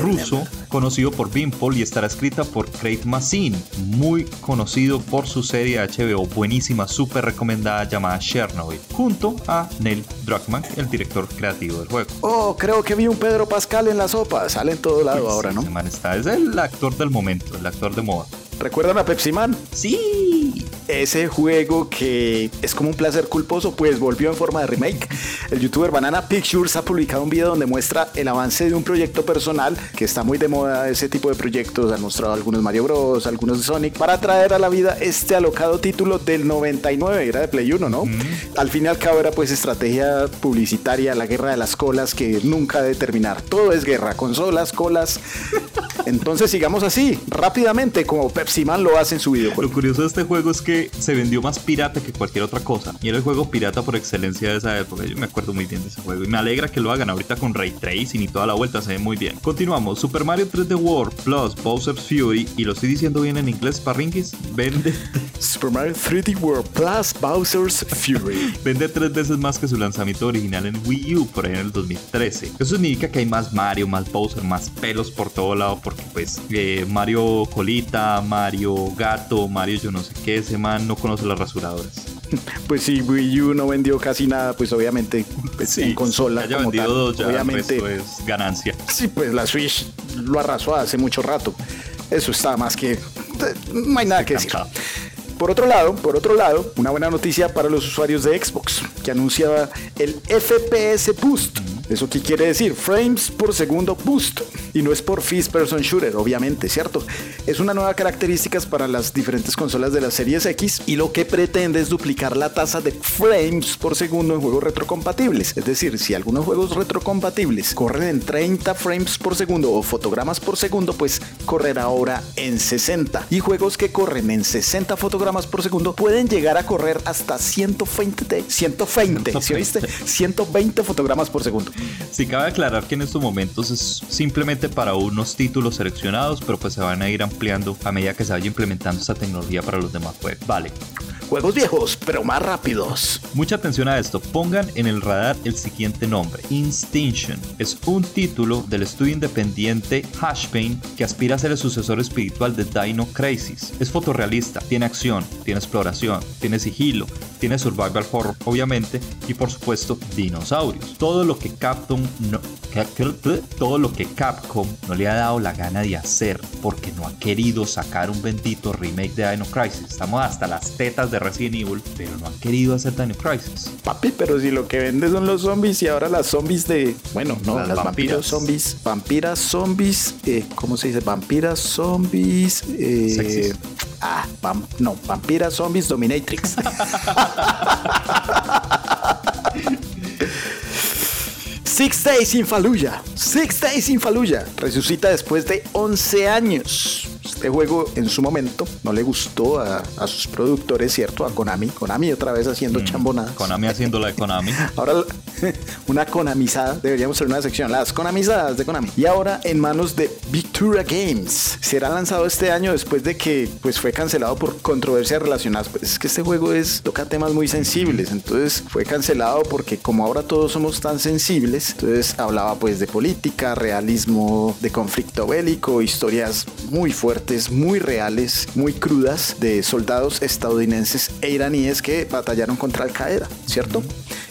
ruso conocido por Beanpole y estará escrita por Craig Mazin, muy conocido por su serie HBO buenísima, súper recomendada llamada Chernobyl, junto a Neil Druckmann, el director creativo del juego. Oh, creo que vi un Pedro Pascal en la sopa, sale en todo lado ahora, ¿no? está, es el actor del momento, el actor de moda. ¿Recuerdan a Pepsi Man? Sí. Ese juego que es como un placer culposo, pues volvió en forma de remake. El youtuber Banana Pictures ha publicado un video donde muestra el avance de un proyecto personal que está muy de moda, ese tipo de proyectos. Han mostrado algunos Mario Bros, algunos de Sonic, para traer a la vida este alocado título del 99, era de Play 1, ¿no? Al fin y al cabo era pues estrategia publicitaria, la guerra de las colas que nunca debe terminar. Todo es guerra, consolas, colas. <laughs> Entonces sigamos así, rápidamente, como Pepsi Man lo hace en su videojuego. Lo curioso de este juego es que se vendió más pirata que cualquier otra cosa. Y era el juego pirata por excelencia de esa época. Yo me acuerdo muy bien de ese juego. Y me alegra que lo hagan ahorita con Ray Tracing y toda la vuelta. Se ve muy bien. Continuamos. Super Mario 3D World Plus Bowser's Fury. Y lo estoy diciendo bien en inglés, Parrinquis. Vende. Super Mario 3D World Plus Bowser's Fury. <laughs> Vende tres veces más que su lanzamiento original en Wii U por ahí en el 2013. Eso significa que hay más Mario, más Bowser, más pelos por todo lado. Porque pues eh, Mario Colita, Mario Gato, Mario yo no sé qué, ese man no conoce las rasuradoras. <laughs> Pues si Wii U no vendió casi nada, pues obviamente pues, en consola. Haya como vendido ya obviamente es ganancia. Sí, pues la Switch lo arrasó hace mucho rato. Eso está más que. No hay nada que decir. Por otro lado, por otro lado, una buena noticia para los usuarios de Xbox, que anunciaba el FPS Boost ¿Eso qué quiere decir? Frames por segundo boost. Y no es por First Person Shooter, obviamente, ¿cierto? Es una nueva característica para las diferentes consolas de la Series X y lo que pretende es duplicar la tasa de frames por segundo en juegos retrocompatibles. Es decir, si algunos juegos retrocompatibles corren en 30 frames por segundo o fotogramas por segundo, pues correr ahora en 60. Y juegos que corren en 60 fotogramas por segundo pueden llegar a correr hasta 120, 120, ¿sí oíste? <laughs> 120 fotogramas por segundo. Si cabe aclarar que en estos momentos es simplemente para unos títulos seleccionados, pero pues se van a ir ampliando a medida que se vaya implementando esta tecnología para los demás juegos. Vale. Juegos viejos, pero más rápidos. Mucha atención a esto. Pongan en el radar el siguiente nombre. Instinction. Es un título del estudio independiente Hashpain que aspira a ser el sucesor espiritual de Dino Crisis. Es fotorrealista, tiene acción, tiene exploración, tiene sigilo, tiene survival horror, obviamente, y por supuesto dinosaurios. Todo lo que Capcom no, todo lo que Capcom no le ha dado la gana de hacer porque no ha querido sacar un bendito remake de Dino Crisis. Estamos hasta las tetas de Resident Evil, pero no han querido hacer Dino Crisis. Papi, pero si lo que vende son los zombies y ahora las zombies de, bueno, no, las, vampiras zombies, vampiras zombies, eh, ¿cómo se dice? Vampiras zombies, eh, ah, no, vampiras zombies dominatrix. <laughs> Six Days in Fallujah. Six Days in Fallujah. Resucita después de 11 años. Este juego en su momento no le gustó a, sus productores, ¿cierto? A Konami. Konami otra vez haciendo mm, chambonadas. Konami haciendo la de Konami. <laughs> ahora <laughs> una Konamizada. Deberíamos hacer una sección. Las Konamizadas de Konami. Y ahora en manos de Victoria Games. Será lanzado este año después de que pues, fue cancelado por controversias relacionadas. Pues es que este juego es, toca temas muy sensibles. Entonces fue cancelado porque como ahora todos somos tan sensibles, entonces hablaba pues de política, realismo de conflicto bélico, historias muy fuertes muy reales, muy crudas de soldados estadounidenses e iraníes que batallaron contra Al Qaeda, ¿cierto?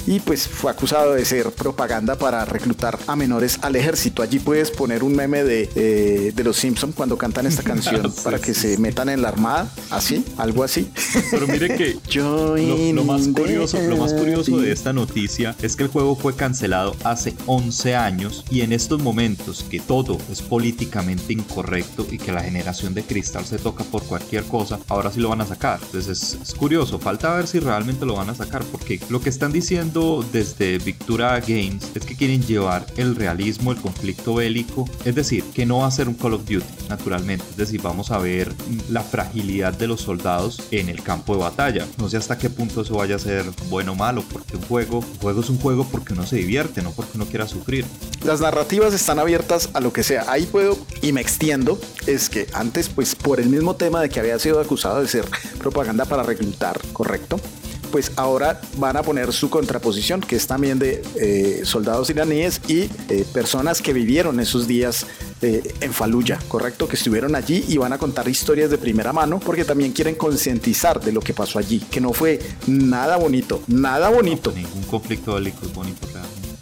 Y pues fue acusado de ser propaganda para reclutar a menores al ejército. Allí puedes poner un meme de, eh, de los Simpsons cuando cantan esta <laughs> canción para que se metan en la armada, así, algo así. Pero mire que <laughs> lo, más curioso, lo más curioso de esta noticia es que el juego fue cancelado hace 11 años y en estos momentos que todo es políticamente incorrecto y que la generación de cristal se toca por cualquier cosa, ahora sí lo van a sacar. Entonces es, es curioso, falta ver si realmente lo van a sacar porque lo que están diciendo desde Victura Games es que quieren llevar el realismo, el conflicto bélico, es decir, que no va a ser un Call of Duty, naturalmente, es decir, vamos a ver la fragilidad de los soldados en el campo de batalla. No sé hasta qué punto eso vaya a ser bueno o malo, porque un juego, un juego es un juego porque uno se divierte, no porque uno quiera sufrir. Las narrativas están abiertas a lo que sea. Ahí puedo y me extiendo. Es que antes, pues por el mismo tema de que había sido acusado de ser <laughs> propaganda para reclutar, ¿correcto? Pues ahora van a poner su contraposición, que es también de eh, soldados iraníes y eh, personas que vivieron esos días eh, en Fallujah, ¿correcto? Que estuvieron allí y van a contar historias de primera mano porque también quieren concientizar de lo que pasó allí, que no fue nada bonito, nada bonito. ningún conflicto bélico es bonito.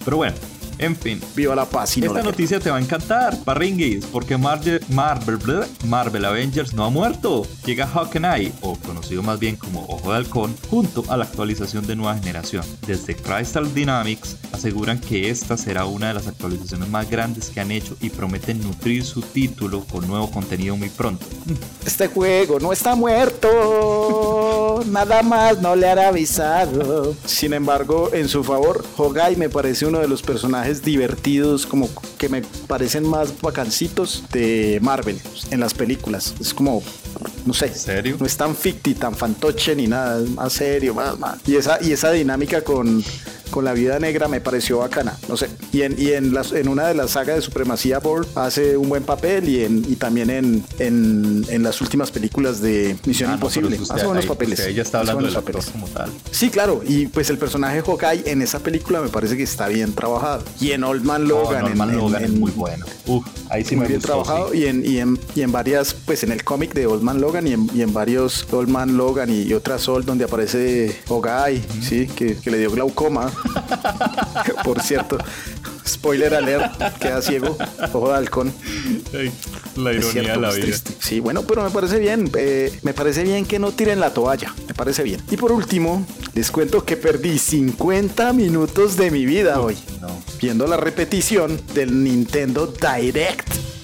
Pero bueno, en fin. Viva la paz. Esta noticia te va a encantar, Parringuis, porque Marvel, Marvel, Avengers no ha muerto. Llega Hawkeye, o conocido más bien como Ojo de Halcón, junto a la actualización de nueva generación. Desde Crystal Dynamics aseguran que esta será una de las actualizaciones más grandes que han hecho y prometen nutrir su título con nuevo contenido muy pronto. Este juego no está muerto. Nada más no le hará avisado. Sin embargo, en su favor, Hawkeye me parece uno de los personajes divertidos, como que me parecen más bacancitos de Marvel en las películas. Es como, no sé, ¿Serio? no es tan ficti, tan fantoche ni nada, es más serio, más, más. Y esa, y esa dinámica con con la vida negra me pareció bacana, no sé. Y en, y en, las, en una de las sagas de Supremacía Board hace un buen papel y, en, y también en, en, en las últimas películas de Misión ah, Imposible. hace buenos papeles. Ella está hablando de papeles como tal. Sí, claro. Y pues el personaje Hawkeye en esa película me parece que está bien trabajado. Y en Old Man Logan. Oh, Old Man Logan es muy bueno. Uf, ahí sí muy bien trabajado. Y, en, y, en, y en varias, pues en el cómic de Old Man Logan y en, y en varios Old Man Logan y, otras Old donde aparece Hawkeye, sí, que, que le dio glaucoma. <laughs> Por cierto, spoiler alert, queda ciego, ojo de halcón. la ironía de la vida. Sí, bueno, pero me parece bien. Eh, me parece bien que no tiren la toalla. Me parece bien. Y por último, les cuento que perdí 50 minutos de mi vida hoy. Viendo la repetición del Nintendo Direct.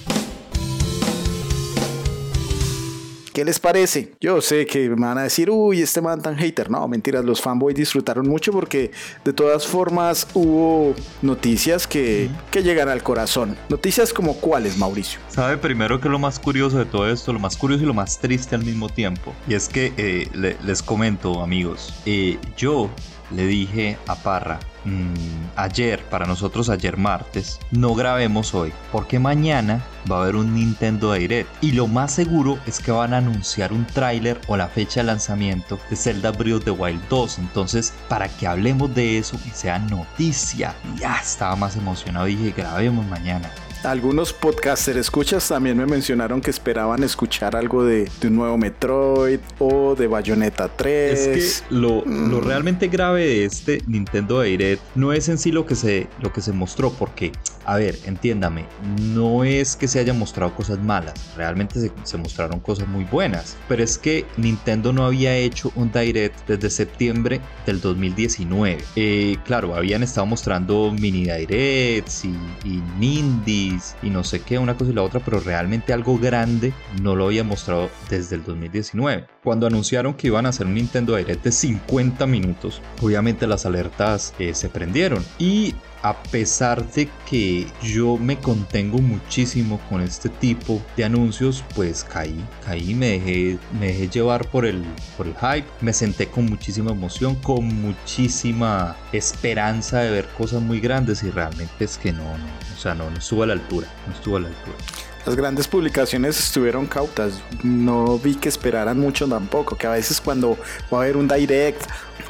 ¿Qué les parece? Yo sé que me van a decir, uy, este man tan hater. No, mentiras, los fanboys disfrutaron mucho porque de todas formas hubo noticias que, que llegan al corazón. Noticias como cuáles, Mauricio. Sabe primero que lo más curioso de todo esto, lo más curioso y lo más triste al mismo tiempo. Y es que eh, les comento, amigos, eh, yo le dije a Parra, mm, ayer, para nosotros ayer martes, no grabemos hoy, porque mañana va a haber un Nintendo Direct. Y lo más seguro es que van a anunciar un tráiler o la fecha de lanzamiento de Zelda Breath of the Wild 2. Entonces, para que hablemos de eso y sea noticia, ya estaba más emocionado dije, grabemos mañana. Algunos podcasters escuchas también me mencionaron que esperaban escuchar algo de, un nuevo Metroid o de Bayonetta 3. Es que lo, lo, mm. realmente grave de este Nintendo Direct no es en sí lo que se, lo que se mostró, porque, a ver, entiéndame, no es que se hayan mostrado cosas malas, realmente se, mostraron cosas muy buenas, pero es que Nintendo no había hecho un Direct desde septiembre del 2019. Eh, claro, habían estado mostrando mini Directs y, y Nindy y no sé qué, una cosa y la otra, pero realmente algo grande no lo había mostrado desde el 2019. Cuando anunciaron que iban a hacer un Nintendo Direct de 50 minutos, obviamente las alertas eh, se prendieron y a pesar de que yo me contengo muchísimo con este tipo de anuncios, pues caí, caí, me dejé, me dejé llevar por el, por el hype, me senté con muchísima emoción, con muchísima esperanza de ver cosas muy grandes y realmente es que no, no o sea, no, no estuvo a la altura, no estuvo a la altura. Las grandes publicaciones estuvieron cautas, no vi que esperaran mucho tampoco, que a veces cuando va a haber un direct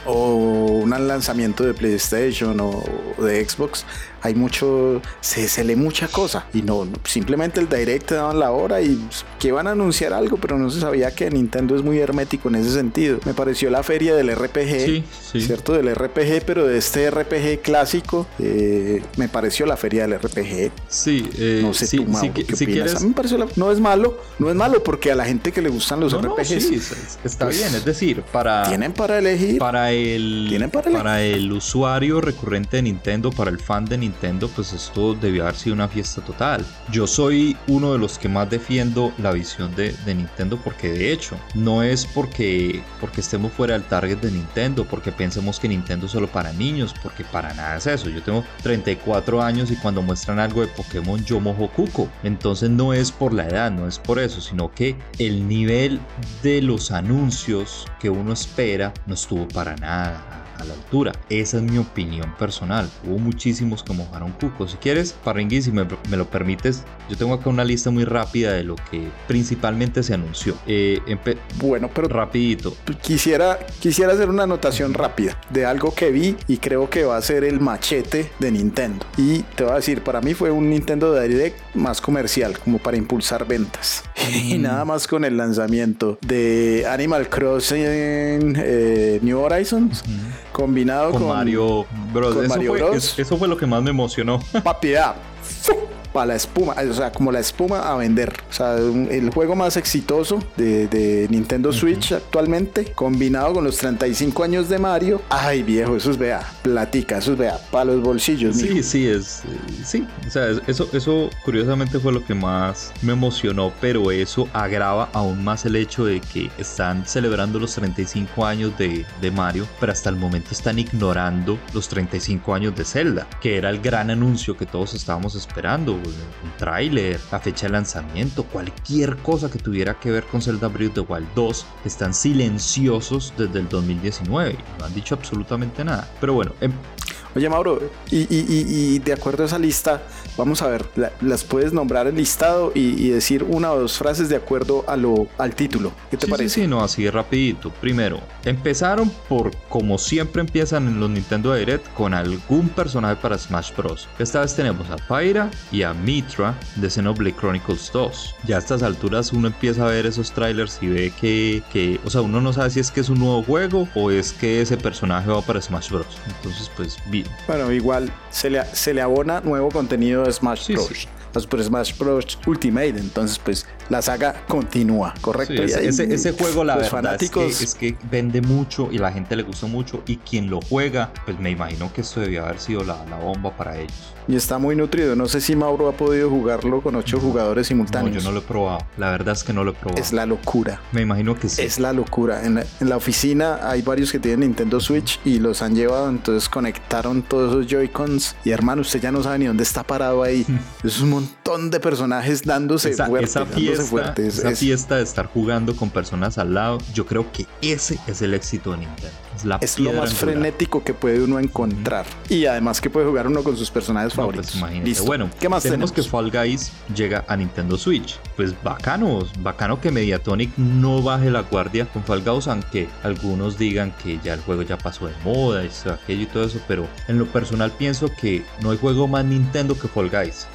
o un lanzamiento de PlayStation o de Xbox, hay mucho, se, se lee mucha cosa y no, simplemente el direct te daban la hora y que van a anunciar algo, pero no se sabía que Nintendo es muy hermético en ese sentido. Me pareció la feria del RPG, ¿cierto? Del RPG, pero de este RPG clásico, eh, me pareció la feria del RPG. Sí, eh, no sé tú, ¿qué opinas? A mí me pareció no es malo, no es malo porque a la gente que le gustan los RPGs, está pues, bien, es decir, para tienen para elegir, para el para, para el usuario recurrente de Nintendo, para el fan de Nintendo Nintendo, pues esto debió haber sido una fiesta total. Yo soy uno de los que más defiendo la visión de, Nintendo porque de hecho no es porque, porque estemos fuera del target de Nintendo, porque pensemos que Nintendo es solo para niños, porque para nada es eso. Yo tengo 34 años y cuando muestran algo de Pokémon yo mojo cuco. Entonces no es por la edad, no es por eso, sino que el nivel de los anuncios que uno espera no estuvo para nada a la altura. Esa es mi opinión personal. Hubo muchísimos que mojaron cuco. Si quieres, Parringui, si me, lo permites, yo tengo acá una lista muy rápida de lo que principalmente se anunció. Eh, bueno, pero rapidito. Quisiera, quisiera hacer una anotación rápida de algo que vi y creo que va a ser el machete de Nintendo. Y te voy a decir, para mí fue un Nintendo Direct más comercial, como para impulsar ventas. <laughs> Y mm. nada más con el lanzamiento de Animal Crossing eh, New Horizons combinado con, Mario Bros. eso, fue, eso, fue, lo que más me emocionó. Papi, <laughs> para la espuma, o sea, como la espuma a vender. O sea, el juego más exitoso de, Nintendo Switch actualmente, combinado con los 35 años de Mario. Ay, viejo, eso es, vea, platica, eso es, vea, para los bolsillos. Sí, sí, es, eh, sí, o sea, eso, eso curiosamente fue lo que más me emocionó, pero eso agrava aún más el hecho de que están celebrando los 35 años de, de Mario, pero hasta el momento están ignorando los 35 años de Zelda, que era el gran anuncio que todos estábamos esperando un tráiler, la fecha de lanzamiento, cualquier cosa que tuviera que ver con Zelda Breath of the Wild 2, están silenciosos desde el 2019. No han dicho absolutamente nada. Pero bueno, em, Oye, Mauro, y, de acuerdo a esa lista, vamos a ver, las puedes nombrar el listado y, decir una o dos frases de acuerdo a lo, al título. ¿Qué te parece? Sí, sí, no, así rapidito. Primero, empezaron por, como siempre empiezan en los Nintendo Direct, con algún personaje para Smash Bros. Esta vez tenemos a Pyra y a Mitra de Xenoblade Chronicles 2. Ya a estas alturas uno empieza a ver esos trailers y ve que, que, o sea, uno no sabe si es que es un nuevo juego o es que ese personaje va para Smash Bros. Entonces, pues, bien bueno, igual se le, se le abona nuevo contenido Smash Bros. Super Smash Bros. Ultimate. Entonces, pues la saga continúa, ¿correcto? ese, juego, la verdad fanáticos... es, que, vende mucho y la gente le gusta mucho. Y quien lo juega, pues me imagino que esto debía haber sido la, la bomba para ellos. Y está muy nutrido. No sé si Mauro ha podido jugarlo con ocho jugadores simultáneos. No, yo no lo he probado. La verdad es que no lo he probado. Es la locura. Me imagino que sí. Es la locura. En la, oficina hay varios que tienen Nintendo Switch y los han llevado. Entonces conectaron todos esos Joy-Cons. Y hermano, usted ya no sabe ni dónde está parado ahí. <laughs> es un montón de personajes dándose esa, esa fiesta, Esa fiesta de estar jugando con personas al lado. Yo creo que ese es el éxito de Nintendo es, lo más frenético que puede uno encontrar. Y además que puede jugar uno con sus personajes pues favoritos. Bueno, ¿qué más tenemos? que Fall Guys llega a Nintendo Switch. Pues bacano, bacano que Mediatonic no baje la guardia con Fall Guys, aunque algunos digan que ya el juego ya pasó de moda y aquello y todo eso, pero en lo personal pienso que no hay juego más Nintendo que Fall Guys.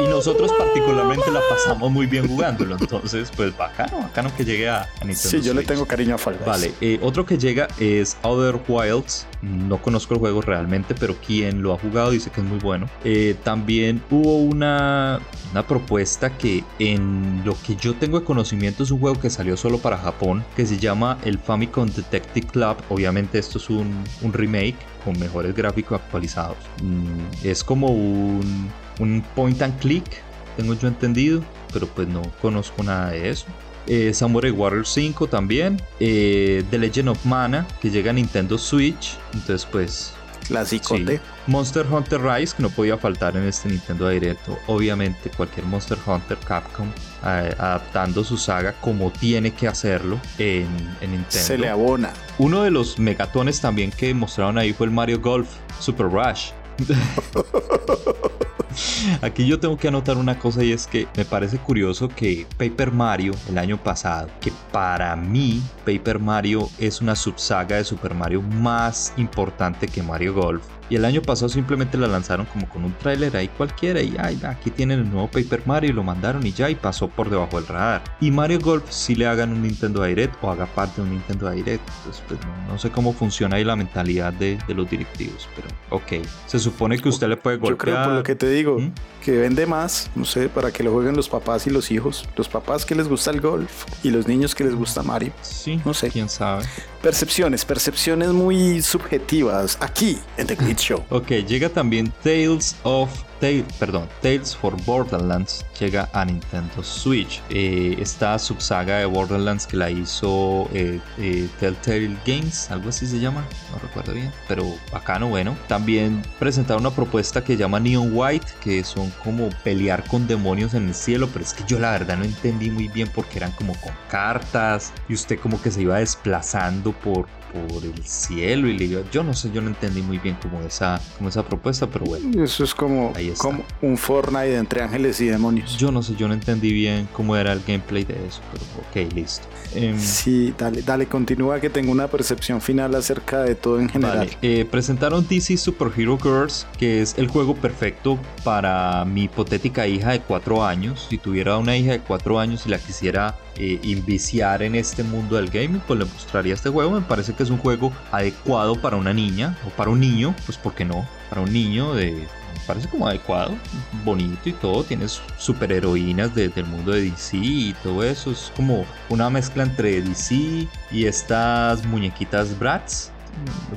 Y nosotros particularmente la pasamos muy bien jugándolo. Entonces, pues bacano, bacano que llegue a, Nintendo. Sí, yo le tengo cariño a Fall Guys. Vale, eh, otro que llega es Other Wilds. No conozco el juego realmente, pero quien lo ha jugado dice que es muy bueno. Eh, también hubo una, una propuesta que en lo que yo tengo de conocimiento es un juego que salió solo para Japón, que se llama el Famicom Detective Club. Obviamente esto es un, un remake con mejores gráficos actualizados. Mm, es como un un point and click, tengo yo entendido, pero pues no conozco nada de eso. Eh, Samurai Warriors 5 también, eh, The Legend of Mana, que llega a Nintendo Switch, entonces pues... Clásico Monster Hunter Rise, que no podía faltar en este Nintendo Directo. Obviamente, cualquier Monster Hunter Capcom eh, adaptando su saga como tiene que hacerlo en, en, Nintendo. Se le abona. Uno de los megatones también que mostraron ahí fue el Mario Golf Super Rush. <laughs> Aquí yo tengo que anotar una cosa y es que me parece curioso que Paper Mario el año pasado, que para mí Paper Mario es una subsaga de Super Mario más importante que Mario Golf, y el año pasado simplemente la lanzaron como con un tráiler ahí cualquiera y ay, aquí tienen el nuevo Paper Mario y lo mandaron y ya y pasó por debajo del radar. Y Mario Golf si le hagan un Nintendo Direct o haga parte de un Nintendo Direct. Entonces pues no, sé cómo funciona ahí la mentalidad de, los directivos, pero ok. Se supone que usted le puede golpear. Yo creo por lo que te digo, ¿Mm? Que vende más, no sé, para que lo jueguen los papás y los hijos. Los papás que les gusta el golf y los niños que les gusta Mario. Sí, no sé. Quién sabe. Percepciones, percepciones muy subjetivas aquí en The Show. Ok, llega también Tales of perdón, Tales for Borderlands llega a Nintendo Switch. Eh, esta subsaga de Borderlands que la hizo eh, eh, Telltale Games, algo así se llama, no recuerdo bien, pero bacano, bueno. También presentaron una propuesta que llama Neon White, que son como pelear con demonios en el cielo, pero es que yo la verdad no entendí muy bien porque eran como con cartas y usted como que se iba desplazando por, por el cielo y le yo no sé, yo no entendí muy bien como esa, como esa propuesta, pero bueno. Eso es como, como un Fortnite entre ángeles y demonios. Yo no sé, yo no entendí bien cómo era el gameplay de eso, pero ok, listo. Em, sí, dale, dale, continúa que tengo una percepción final acerca de todo en general. Eh, presentaron DC Super Hero Girls, que es el juego perfecto para mi hipotética hija de 4 años. Si tuviera una hija de 4 años y la quisiera eh, inviciar en este mundo del gaming, pues le mostraría este juego. Me parece que es un juego adecuado para una niña o para un niño, pues ¿por qué no? Para un niño de parece como adecuado, bonito y todo. Tienes superheroínas de, del mundo de DC y todo eso. Es como una mezcla entre DC y estas muñequitas Bratz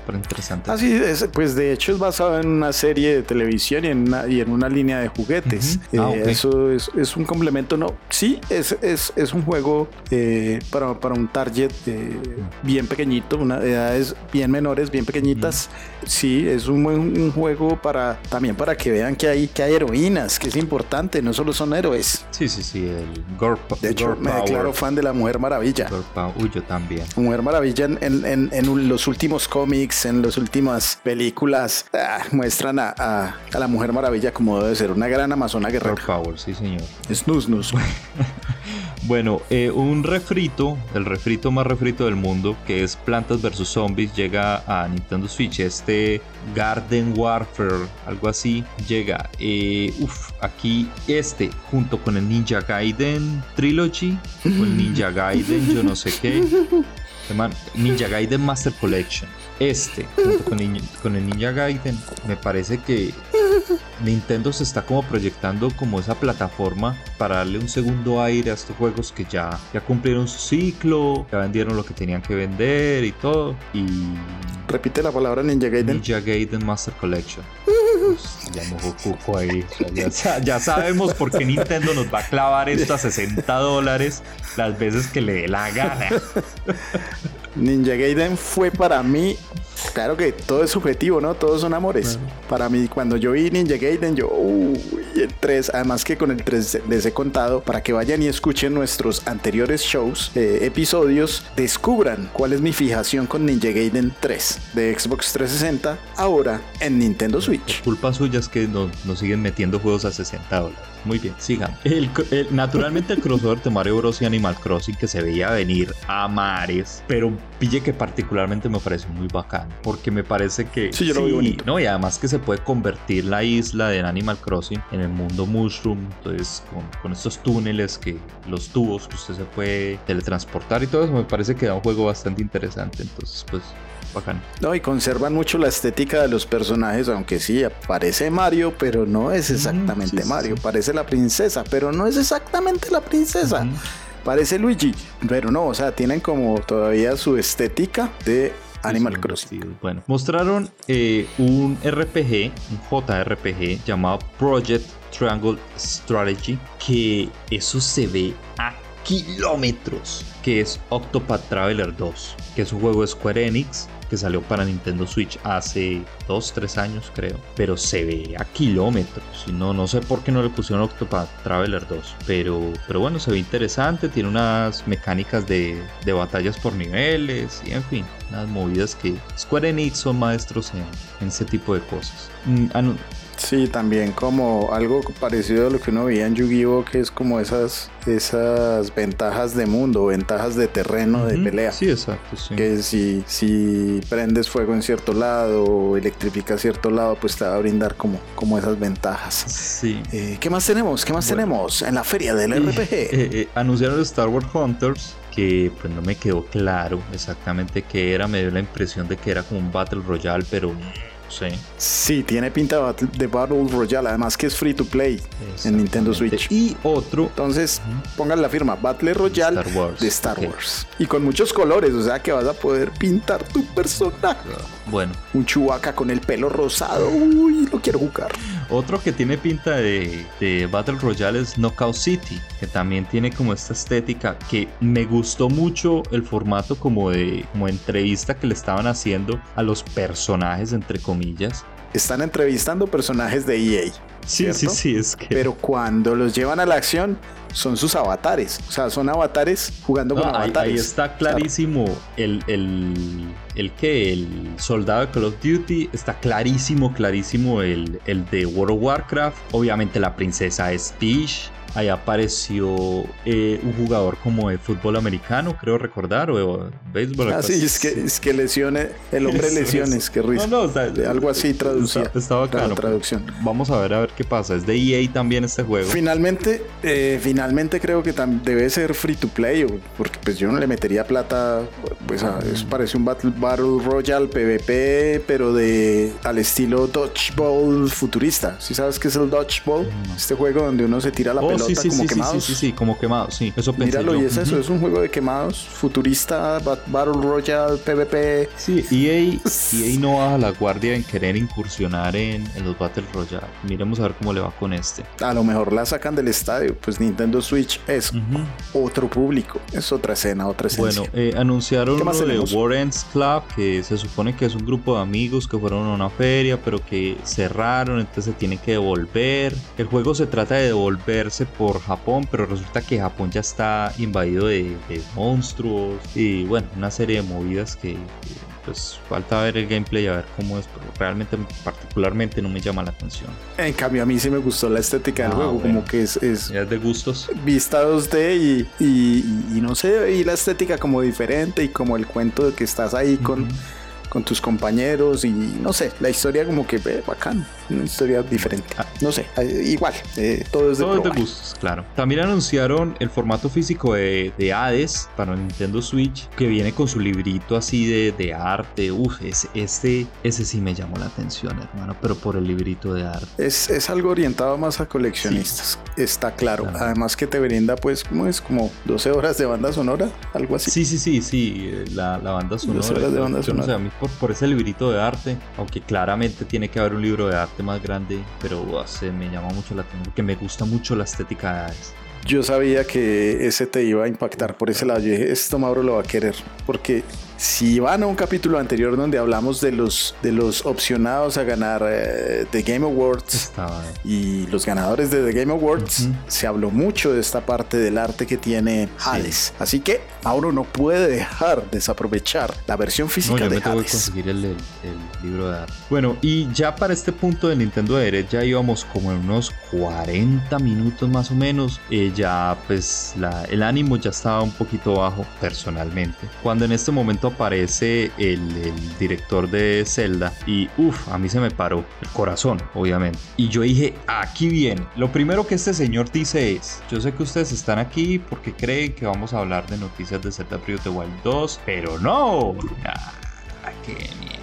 me interesante. Así ah, es, pues de hecho es basado en una serie de televisión y en una, y en una línea de juguetes. Ah, eh, eso es, es, un complemento, no. Sí, es, es, es un juego eh, para, para, un target eh, bien pequeñito, una edades bien menores, bien pequeñitas. Sí, es un buen juego para también para que vean que hay, que hay heroínas, que es importante, no solo son héroes. Sí, sí, sí, el Girl De hecho, me declaro fan de la Mujer Maravilla. Uy, yo también. Mujer Maravilla en, en, en los últimos cómics, en las últimas películas, ah, muestran a, a, la Mujer Maravilla como debe ser, una gran amazona guerrera. Por favor, sí, señor. Snus, snus. <laughs> bueno, eh, un refrito, el refrito más refrito del mundo, que es Plantas vs. Zombies, llega a Nintendo Switch. Este Garden Warfare, algo así, llega. Eh, uf, aquí este, junto con el Ninja Gaiden Trilogy, o el <laughs> Ninja Gaiden, yo no sé qué. Ninja Gaiden Master Collection. Este, junto con, el Ninja Gaiden, me parece que Nintendo se está como proyectando como esa plataforma para darle un segundo aire a estos juegos que ya, ya cumplieron su ciclo, ya vendieron lo que tenían que vender y todo. Y. Repite la palabra Ninja Gaiden. Ninja Gaiden Master Collection. ya, sabemos por qué Nintendo nos va a clavar esto a 60 dólares las veces que le dé la gana. <laughs> Ninja Gaiden fue para mí, claro que todo es subjetivo, ¿no? Todos son amores. Para mí, cuando yo vi Ninja Gaiden, yo, uy, el 3, además que con el 3 les he contado, para que vayan y escuchen nuestros anteriores shows, eh, episodios, descubran cuál es mi fijación con Ninja Gaiden 3 de Xbox 360, ahora en Nintendo Switch. Culpa suya es que nos, siguen metiendo juegos a 60 dólares. Muy bien, sigan. naturalmente el crossover de Mario Bros. y Animal Crossing que se veía venir a mares, pero pille que particularmente me parece muy bacán, porque me parece que... Sí, yo lo vi bonito. No, y además que se puede convertir la isla de Animal Crossing en el mundo Mushroom, entonces con, con estos túneles que los tubos que usted se puede teletransportar y todo eso, me parece que da un juego bastante interesante, entonces pues bacán. No, y conservan mucho la estética de los personajes, aunque sí, parece Mario, pero no es exactamente Mario. Parece la princesa, pero no es exactamente la princesa. Parece Luigi, pero no, o sea, tienen como todavía su estética de Animal Crossing. Bueno, mostraron eh, un RPG, un JRPG llamado Project Triangle Strategy, que eso se ve a kilómetros, que es Octopath Traveler 2, que es un juego de Square Enix que salió para Nintendo Switch hace 2, 3 años creo, pero se ve a kilómetros. No, no sé por qué no le pusieron Octopath Traveler 2, pero, pero bueno, se ve interesante, tiene unas mecánicas de, de batallas por niveles y en fin, unas movidas que Square Enix son maestros en, en ese tipo de cosas. Mm, Sí, también como algo parecido a lo que uno veía en Yu-Gi-Oh, que es como esas, esas ventajas de mundo, ventajas de terreno de pelea. Sí, exacto. Que si, si prendes fuego en cierto lado o electrificas cierto lado, pues te va a brindar como, como esas ventajas. Sí. Eh, ¿Qué más tenemos? ¿Qué más tenemos en la feria del RPG? <laughs> Eh, eh, anunciaron Star Wars Hunters que pues no me quedó claro exactamente qué era, me dio la impresión de que era como un Battle Royale, pero Sí. Sí, tiene pinta de Battle Royale, además que es free to play en Nintendo Switch. Y otro. Entonces, pongan la firma Battle Royale de Star Wars. Y con muchos colores, o sea que vas a poder pintar tu personaje. Bueno. Un Chewbacca con el pelo rosado. Uy, lo quiero jugar. Otro que tiene pinta de, de Battle Royale es Knockout City, que también tiene como esta estética que me gustó mucho el formato como de como entrevista que le estaban haciendo a los personajes entre comillas están entrevistando personajes de EA. Sí, sí, sí, es que. Pero cuando los llevan a la acción, son sus avatares. O sea, son avatares jugando con avatares. Ahí está clarísimo el, el, el que el soldado de Call of Duty. Está clarísimo, clarísimo el, el de World of Warcraft. Obviamente la princesa es Peach ahí apareció eh, un jugador como de fútbol americano, creo recordar, o de béisbol. Ah, sí, es que, es que lesiones, el hombre lesiones, qué risa. No, no, algo así traducía. Estaba La traducción. Vamos a ver a ver qué pasa. Es de EA también este juego. Finalmente, eh, finalmente creo que debe ser free to play, porque pues yo no le metería plata, pues a, eso parece un Battle, Battle Royale PvP, pero de al estilo Dodgeball futurista. ¿Sí sabes qué es el Dodgeball? Este juego donde uno se tira la oh, sí, sí, como sí, quemados. Sí, sí, sí, como quemados, sí. Eso pensé Míralo, y es eso, es un juego de quemados, futurista, Battle Royale, PvP. Sí, EA, <laughs> EA no baja la guardia en querer incursionar en, los Battle Royale. Miremos a ver cómo le va con este. A lo mejor la sacan del estadio, pues Nintendo Switch es otro público, es otra escena, otra escena. Bueno, eh, anunciaron lo de Warrens Club, que se supone que es un grupo de amigos que fueron a una feria, pero que cerraron, entonces se tiene que devolver. El juego se trata de devolverse por Japón, pero resulta que Japón ya está invadido de, monstruos y bueno, una serie de movidas que, pues falta ver el gameplay a ver cómo es, pero realmente particularmente no me llama la atención. En cambio a mí sí me gustó la estética del ah, juego, como que es, es, de gustos. Vista 2D y, y, no sé, y la estética como diferente y como el cuento de que estás ahí con con tus compañeros y no sé, la historia como que ve bacán, una historia diferente. Ah. No sé, eh, igual, eh, todo es de, todo gustos, claro. También anunciaron el formato físico de, de, Hades para Nintendo Switch que viene con su librito así de, de arte. Uf, ese, este, ese sí me llamó la atención, hermano, pero por el librito de arte. Es, es algo orientado más a coleccionistas, está claro. Además que te brinda pues, como es? Como 12 horas de banda sonora, algo así. Sí, sí, sí, sí, la, la banda sonora. 12 horas de banda sonora por, ese librito de arte, aunque claramente tiene que haber un libro de arte más grande, pero me llama mucho la atención, porque me gusta mucho la estética de Yo sabía que ese te iba a impactar por ese lado. Yo dije, esto Mauro lo va a querer, porque si van a un capítulo anterior donde hablamos de los, de los opcionados a ganar eh, The Game Awards y los ganadores de The Game Awards, se habló mucho de esta parte del arte que tiene Hades. Así que Mauro no puede dejar desaprovechar la versión física de Hades. conseguir el, libro de arte. Bueno, y ya para este punto de Nintendo Direct ya íbamos como en unos 40 minutos más o menos. Eh, ya pues la, el ánimo ya estaba un poquito bajo personalmente. Cuando en este momento aparece el, director de Zelda y uff, a mí se me paró el corazón, obviamente. Y yo dije, aquí viene. Lo primero que este señor dice es, yo sé que ustedes están aquí porque creen que vamos a hablar de noticias de Zelda Breath of the Wild 2, pero no. Ah, qué mierda.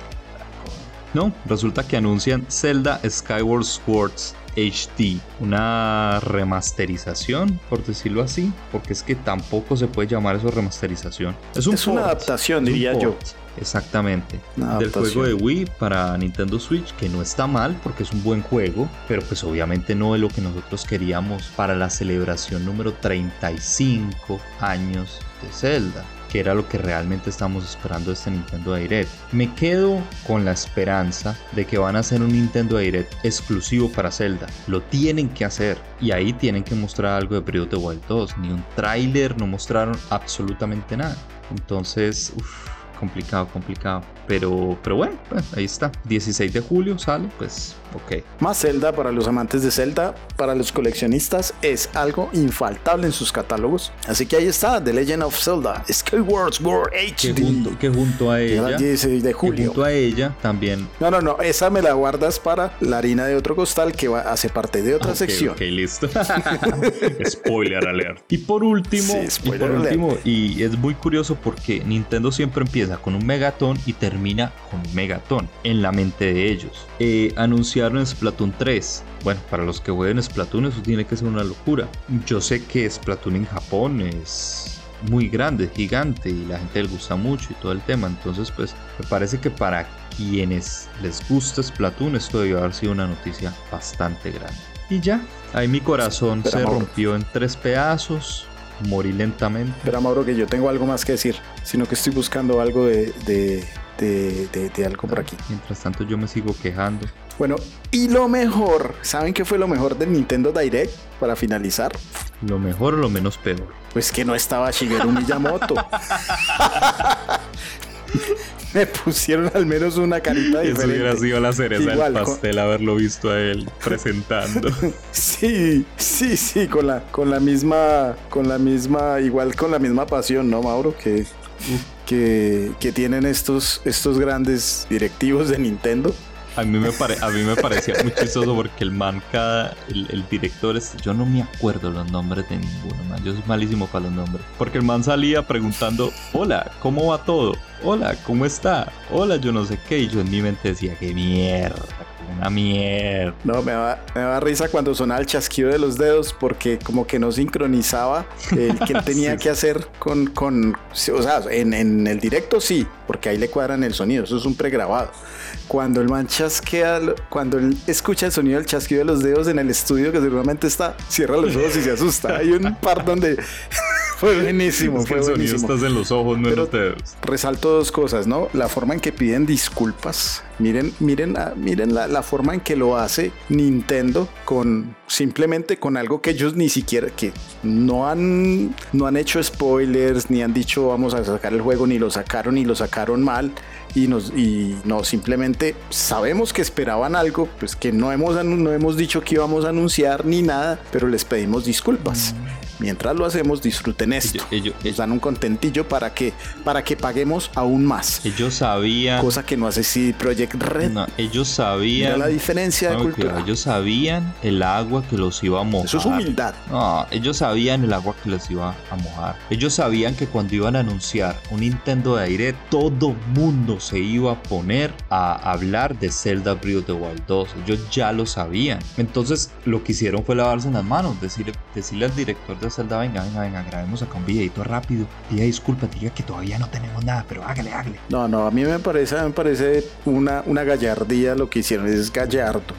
No, resulta que anuncian Zelda Skyward Swords HD, una remasterización, por decirlo así, porque es que tampoco se puede llamar eso remasterización. Es, una adaptación, diría yo. Exactamente. Del juego de Wii para Nintendo Switch, que no está mal porque es un buen juego, pero pues obviamente no es lo que nosotros queríamos para la celebración número 35 años de Zelda que era lo que realmente estamos esperando de este Nintendo Direct. Me quedo con la esperanza de que van a hacer un Nintendo Direct exclusivo para Zelda. Lo tienen que hacer y ahí tienen que mostrar algo de Breath of the Wild 2. Ni un tráiler, no mostraron absolutamente nada. Entonces, uff complicado, complicado. Pero, pero bueno, pues, ahí está. 16 de julio sale, pues ok. Más Zelda para los amantes de Zelda, para los coleccionistas, es algo infaltable en sus catálogos. Así que ahí está, The Legend of Zelda, Skyward Sword HD. Que junto, que junto a ella. 16 de julio. junto a ella también. No, no, no, esa me la guardas para la harina de otro costal que va, hace parte de otra sección. Ok, listo. <laughs> Spoiler alert. Y por último, y por último, y es muy curioso porque Nintendo siempre empieza con un megatón y termina con un megatón en la mente de ellos. Eh, anunciaron Splatoon 3. Bueno, para los que jueguen Splatoon eso tiene que ser una locura. Yo sé que Splatoon en Japón es muy grande, gigante y la gente le gusta mucho y todo el tema. Entonces, pues me parece que para quienes les gusta Splatoon esto debió haber sido una noticia bastante grande. Y ya, ahí mi corazón se rompió en tres pedazos, morí lentamente. Pero Mauro, que yo tengo algo más que decir, sino que estoy buscando algo de, de, algo por aquí. Mientras tanto yo me sigo quejando. Bueno, y lo mejor, ¿saben qué fue lo mejor del Nintendo Direct para finalizar? Lo mejor o lo menos peor. Pues que no estaba Shigeru Miyamoto. <laughs> me pusieron al menos una carita diferente. Eso hubiera sido la cereza del pastel haberlo visto a él presentando. <laughs> sí, sí, sí, con la, con la misma, con la misma, igual con la misma pasión, ¿no, Mauro? Que, que, tienen estos, estos grandes directivos de Nintendo. A mí me, a mí me parecía muy chistoso porque el man, cada, el, director, es, yo no me acuerdo los nombres de ninguno, man. Yo soy malísimo para los nombres. Porque el man salía preguntando, hola, ¿cómo va todo? Hola, ¿cómo está? Hola, yo no sé qué. Y yo en mi mente decía, qué mierda, una mierda. No, me da, me da risa cuando sonaba el chasquido de los dedos porque como que no sincronizaba el que <laughs> tenía que hacer con, con o sea, en, en, el directo sí, porque ahí le cuadran el sonido, eso es un pregrabado. Cuando el man chasquea, cuando él escucha el sonido del chasquido de los dedos en el estudio, que seguramente está, cierra los ojos y se asusta. Hay un par donde fue buenísimo. fue el sonido estás en los ojos, no en los dedos. Resalto dos cosas, ¿no? La forma en que piden disculpas. Miren, miren, miren la, la forma en que lo hace Nintendo con simplemente con algo que ellos ni siquiera que no han no han hecho spoilers ni han dicho vamos a sacar el juego ni lo sacaron ni lo sacaron mal y nos y no simplemente sabemos que esperaban algo pues que no hemos no hemos dicho que íbamos a anunciar ni nada pero les pedimos disculpas mientras lo hacemos disfruten esto. ellos, nos dan un contentillo para que para que paguemos aún más. Ellos sabían cosa que no hace si Project Red. No, ellos sabían la diferencia de cultura. ellos sabían el agua que los iba a mojar. Eso es humildad. No ellos sabían el agua que les iba a mojar. Ellos sabían que cuando iban a anunciar un Nintendo de aire todo mundo se iba a poner a hablar de Zelda Breath of the Wild 2 ellos ya lo sabían. Entonces lo que hicieron fue lavarse las manos decirle, decirle al director de Zelda, venga, venga, venga, grabemos acá un videito rápido, pida disculpas, diga que todavía no tenemos nada, pero hágale, hágale. No, no, a mí me parece, me parece una, una gallardía lo que hicieron, es gallardo.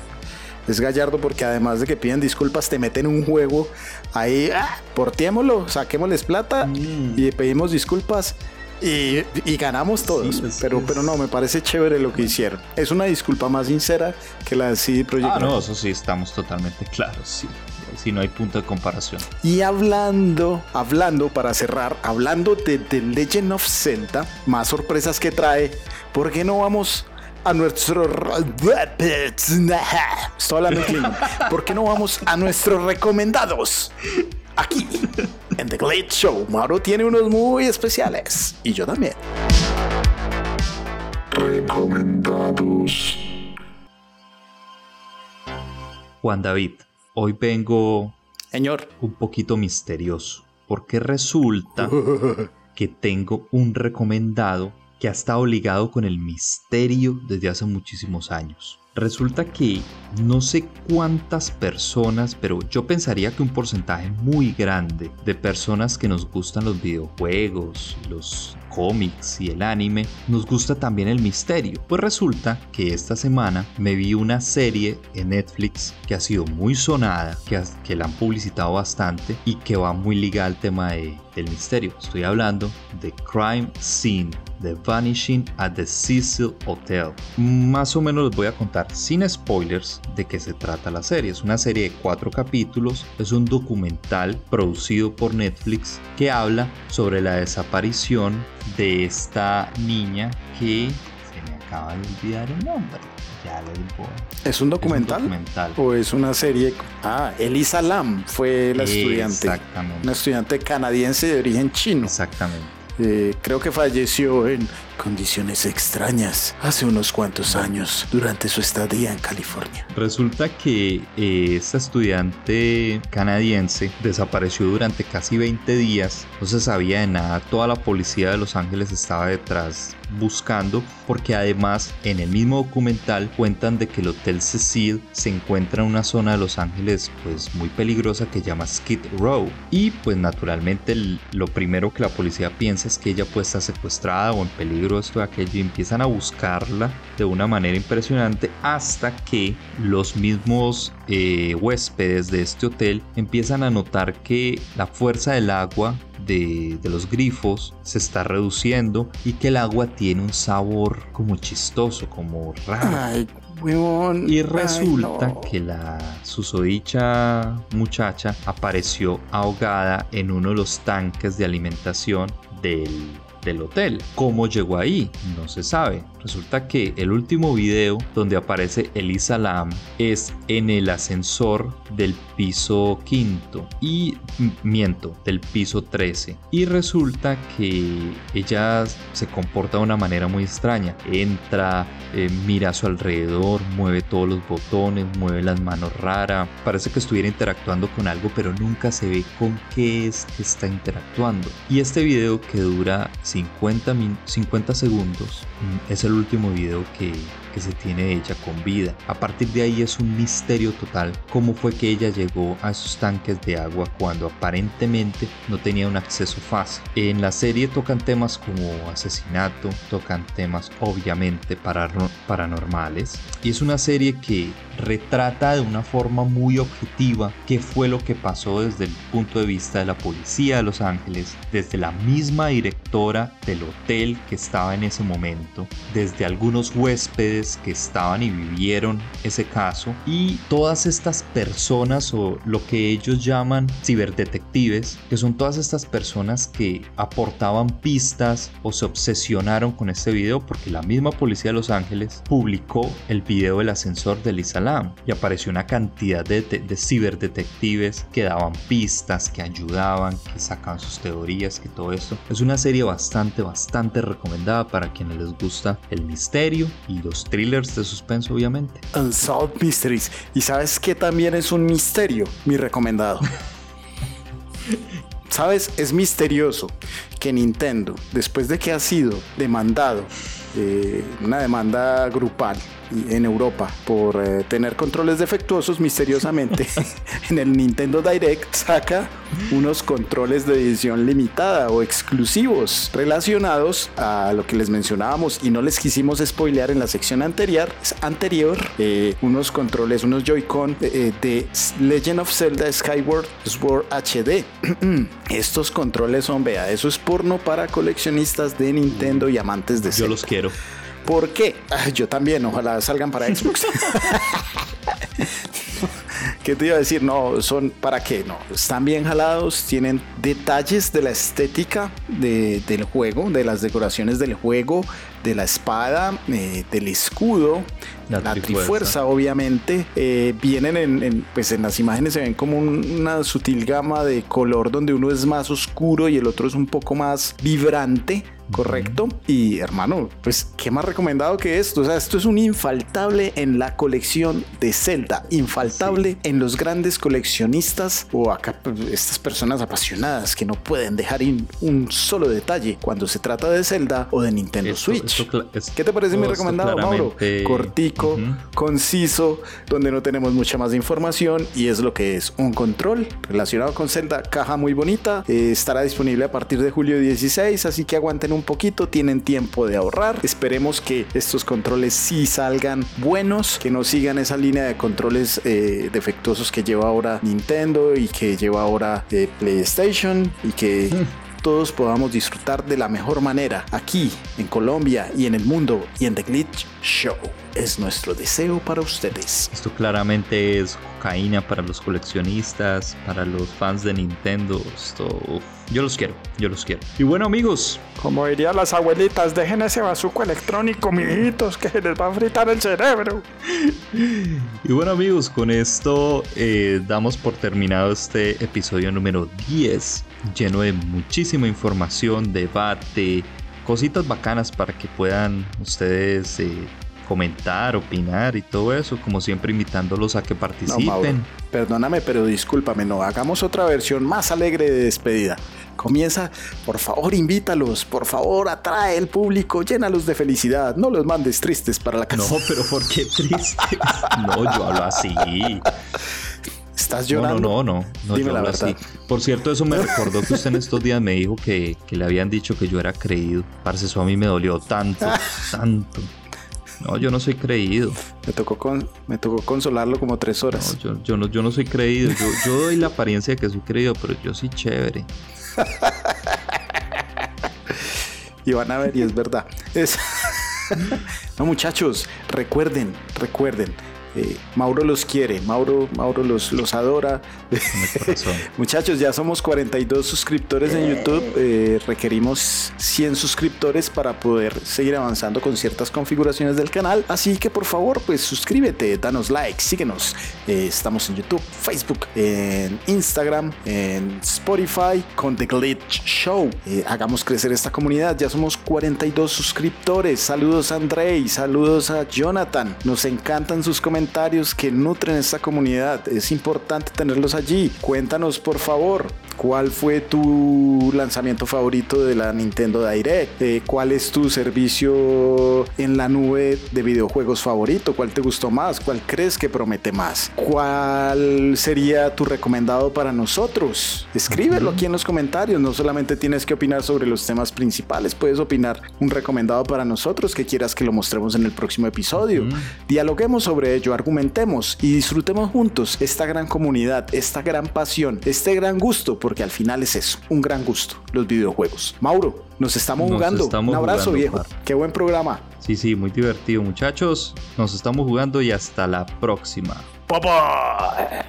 Es gallardo porque además de que piden disculpas, te meten un juego ahí, ah, portiémoslo, saquémosles plata mm. y pedimos disculpas. Y, ganamos todos. pero, pero no, me parece chévere lo que hicieron. Es una disculpa más sincera que la de CD Projekt. Ah, no, eso sí, estamos totalmente claros. Sí si no hay punto de comparación. Y hablando, hablando para cerrar, hablando de The Legend of Zelda, más sorpresas que trae, ¿por qué no vamos a nuestro <laughs> estoy hablando ¿Por qué no vamos a nuestros recomendados? Aquí en The Glade Show, Mauro tiene unos muy especiales y yo también. Recomendados. Juan David, Hoy vengo Señor. un poquito misterioso, porque resulta <laughs> que tengo un recomendado que ha estado ligado con el misterio desde hace muchísimos años. Resulta que no sé cuántas personas, pero yo pensaría que un porcentaje muy grande de personas que nos gustan los videojuegos, los cómics y el anime, nos gusta también el misterio. Pues resulta que esta semana me vi una serie en Netflix que ha sido muy sonada, que, la han publicitado bastante y que va muy ligada al tema de, del misterio. Estoy hablando de Crime Scene The Vanishing at the Cecil Hotel. Más o menos les voy a contar sin spoilers de qué se trata la serie. Es una serie de cuatro capítulos, es un documental producido por Netflix que habla sobre la desaparición de esta niña que se me acaba de olvidar el nombre. Ya le digo. ¿Es un documental? ¿O es una serie? Ah, Elisa Lam fue la estudiante. Exactamente. Una estudiante canadiense de origen chino. Exactamente. Eh, creo que falleció en, condiciones extrañas hace unos cuantos años durante su estadía en California. Resulta que eh, esta estudiante canadiense desapareció durante casi 20 días, no se sabía de nada, toda la policía de Los Ángeles estaba detrás buscando porque además en el mismo documental cuentan de que el Hotel Cecil se encuentra en una zona de Los Ángeles pues muy peligrosa que llama Skid Row. Y pues naturalmente lo primero que la policía piensa es que ella puede estar secuestrada o en peligro esto de aquello y empiezan a buscarla de una manera impresionante hasta que los mismos eh, huéspedes de este hotel empiezan a notar que la fuerza del agua de, los grifos se está reduciendo y que el agua tiene un sabor como chistoso, como raro. y resulta que la susodicha muchacha apareció ahogada en uno de los tanques de alimentación del del hotel. ¿Cómo llegó ahí? No se sabe. Resulta que el último video donde aparece Elisa Lam es en el ascensor del piso quinto y miento, del piso 13. Y resulta que ella se comporta de una manera muy extraña. Entra, eh, mira a su alrededor, mueve todos los botones, mueve las manos rara. Parece que estuviera interactuando con algo, pero nunca se ve con qué es que está interactuando. Y este video que dura 50, 50 segundos mm, es el último video que, que se tiene de ella con vida. A partir de ahí es un misterio total cómo fue que ella llegó a esos tanques de agua cuando aparentemente no tenía un acceso fácil. En la serie tocan temas como asesinato, tocan temas obviamente paranormales y es una serie que retrata de una forma muy objetiva qué fue lo que pasó desde el punto de vista de la policía de Los Ángeles, desde la misma directora del hotel que estaba en ese momento, desde algunos huéspedes que estaban y vivieron ese caso y todas estas personas o lo que ellos llaman ciberdetectives, que son todas estas personas que aportaban pistas o se obsesionaron con este video porque la misma policía de Los Ángeles publicó el video del ascensor de Lisa y apareció una cantidad de, de, ciberdetectives que daban pistas, que ayudaban, que sacaban sus teorías, que todo esto. Es una serie bastante, bastante recomendada para quienes les gusta el misterio y los thrillers de suspenso, obviamente. Unsolved Mysteries. Y sabes que también es un misterio, mi recomendado. <laughs> ¿Sabes? Es misterioso que Nintendo, después de que ha sido demandado, eh, una demanda grupal en Europa por eh, tener controles defectuosos misteriosamente <laughs> en el Nintendo Direct saca unos controles de edición limitada o exclusivos relacionados a lo que les mencionábamos y no les quisimos spoilear en la sección anterior, anterior eh, unos controles, unos Joy-Con eh, de Legend of Zelda Skyward Sword HD. <clears throat> Estos controles son, vea, eso es porno para coleccionistas de Nintendo y amantes de Zelda. Yo los quiero. ¿Por qué? Ah, yo también, ojalá salgan para Xbox. <laughs> ¿Qué te iba a decir? No, son para qué, no. Están bien jalados, tienen detalles de la estética del juego, de las decoraciones del juego, de la espada, eh, del escudo, la, trifuerza. obviamente. Eh, vienen en, pues en las imágenes se ven como una sutil gama de color donde uno es más oscuro y el otro es un poco más vibrante correcto. Y hermano, pues, ¿qué más recomendado que esto? O sea, esto es un infaltable en la colección de Zelda, infaltable en los grandes coleccionistas o acá pues, estas personas apasionadas que no pueden dejar un solo detalle cuando se trata de Zelda o de Nintendo Switch. ¿Qué te parece mi recomendado, Mauro? Cortico, conciso, donde no tenemos mucha más información y es lo que es un control relacionado con Zelda, caja muy bonita, eh, estará disponible a partir de julio 16, así que aguanten un poquito, tienen tiempo de ahorrar. Esperemos que estos controles sí salgan buenos, que no sigan esa línea de controles eh, defectuosos que lleva ahora Nintendo y que lleva ahora eh, PlayStation y que mm. todos podamos disfrutar de la mejor manera aquí en Colombia y en el mundo y en The Glitch Show. Es nuestro deseo para ustedes. Esto claramente es cocaína para los coleccionistas, para los fans de Nintendo. Esto yo los quiero, yo los quiero. Y bueno, amigos. Como dirían las abuelitas, dejen ese bazuco electrónico, mijitos, que les va a fritar el cerebro. <laughs> Y bueno, amigos, con esto eh, damos por terminado este episodio número 10, lleno de muchísima información, debate, cositas bacanas para que puedan ustedes eh, comentar, opinar y todo eso, como siempre invitándolos a que participen. perdóname, pero discúlpame, no, hagamos otra versión más alegre de despedida. Comienza, por favor, invítalos, por favor, atrae el público, llénalos de felicidad, no los mandes tristes para la casa. No, pero ¿por qué tristes? no, yo hablo así. ¿Estás llorando? No, no, no, no, Dime la verdad. Así. Por cierto, eso me <laughs> recordó que usted en estos días me dijo que, que le habían dicho que yo era creído. Parce, eso a mí me dolió tanto, <laughs> tanto. No, yo no soy creído. Me tocó, con, me tocó consolarlo como tres horas. No, yo, no, yo no soy creído. Yo, yo doy la apariencia de que soy creído, pero yo soy chévere. <laughs> y van a ver, y es verdad. <laughs> no, muchachos, recuerden, recuerden eh, Mauro los quiere, Mauro, Mauro los, los adora. <laughs> Muchachos, ya somos 42 suscriptores en YouTube. Eh, requerimos 100 suscriptores para poder seguir avanzando con ciertas configuraciones del canal. Así que por favor, pues suscríbete, danos like, síguenos. Eh, estamos en YouTube, Facebook, en Instagram, en Spotify con The Glitch Show. hagamos crecer esta comunidad. Ya somos 42 suscriptores. Saludos a Andrei, saludos a Jonathan. Nos encantan sus comentarios comentarios que nutren esta comunidad. Es importante tenerlos allí. Cuéntanos, por favor, cuál fue tu lanzamiento favorito de la Nintendo Direct. Eh, ¿Cuál es tu servicio en la nube de videojuegos favorito? ¿Cuál te gustó más? ¿Cuál crees que promete más? ¿Cuál sería tu recomendado para nosotros? Escríbelo aquí en los comentarios. No solamente tienes que opinar sobre los temas principales, puedes opinar un recomendado para nosotros que quieras que lo mostremos en el próximo episodio. Dialoguemos sobre ello argumentemos y disfrutemos juntos esta gran comunidad, esta gran pasión, este gran gusto, porque al final es eso, un gran gusto, los videojuegos. Mauro, nos estamos jugando. un abrazo viejo. Qué buen programa. Sí, sí, muy divertido muchachos. Nos estamos jugando y hasta la próxima. Papá.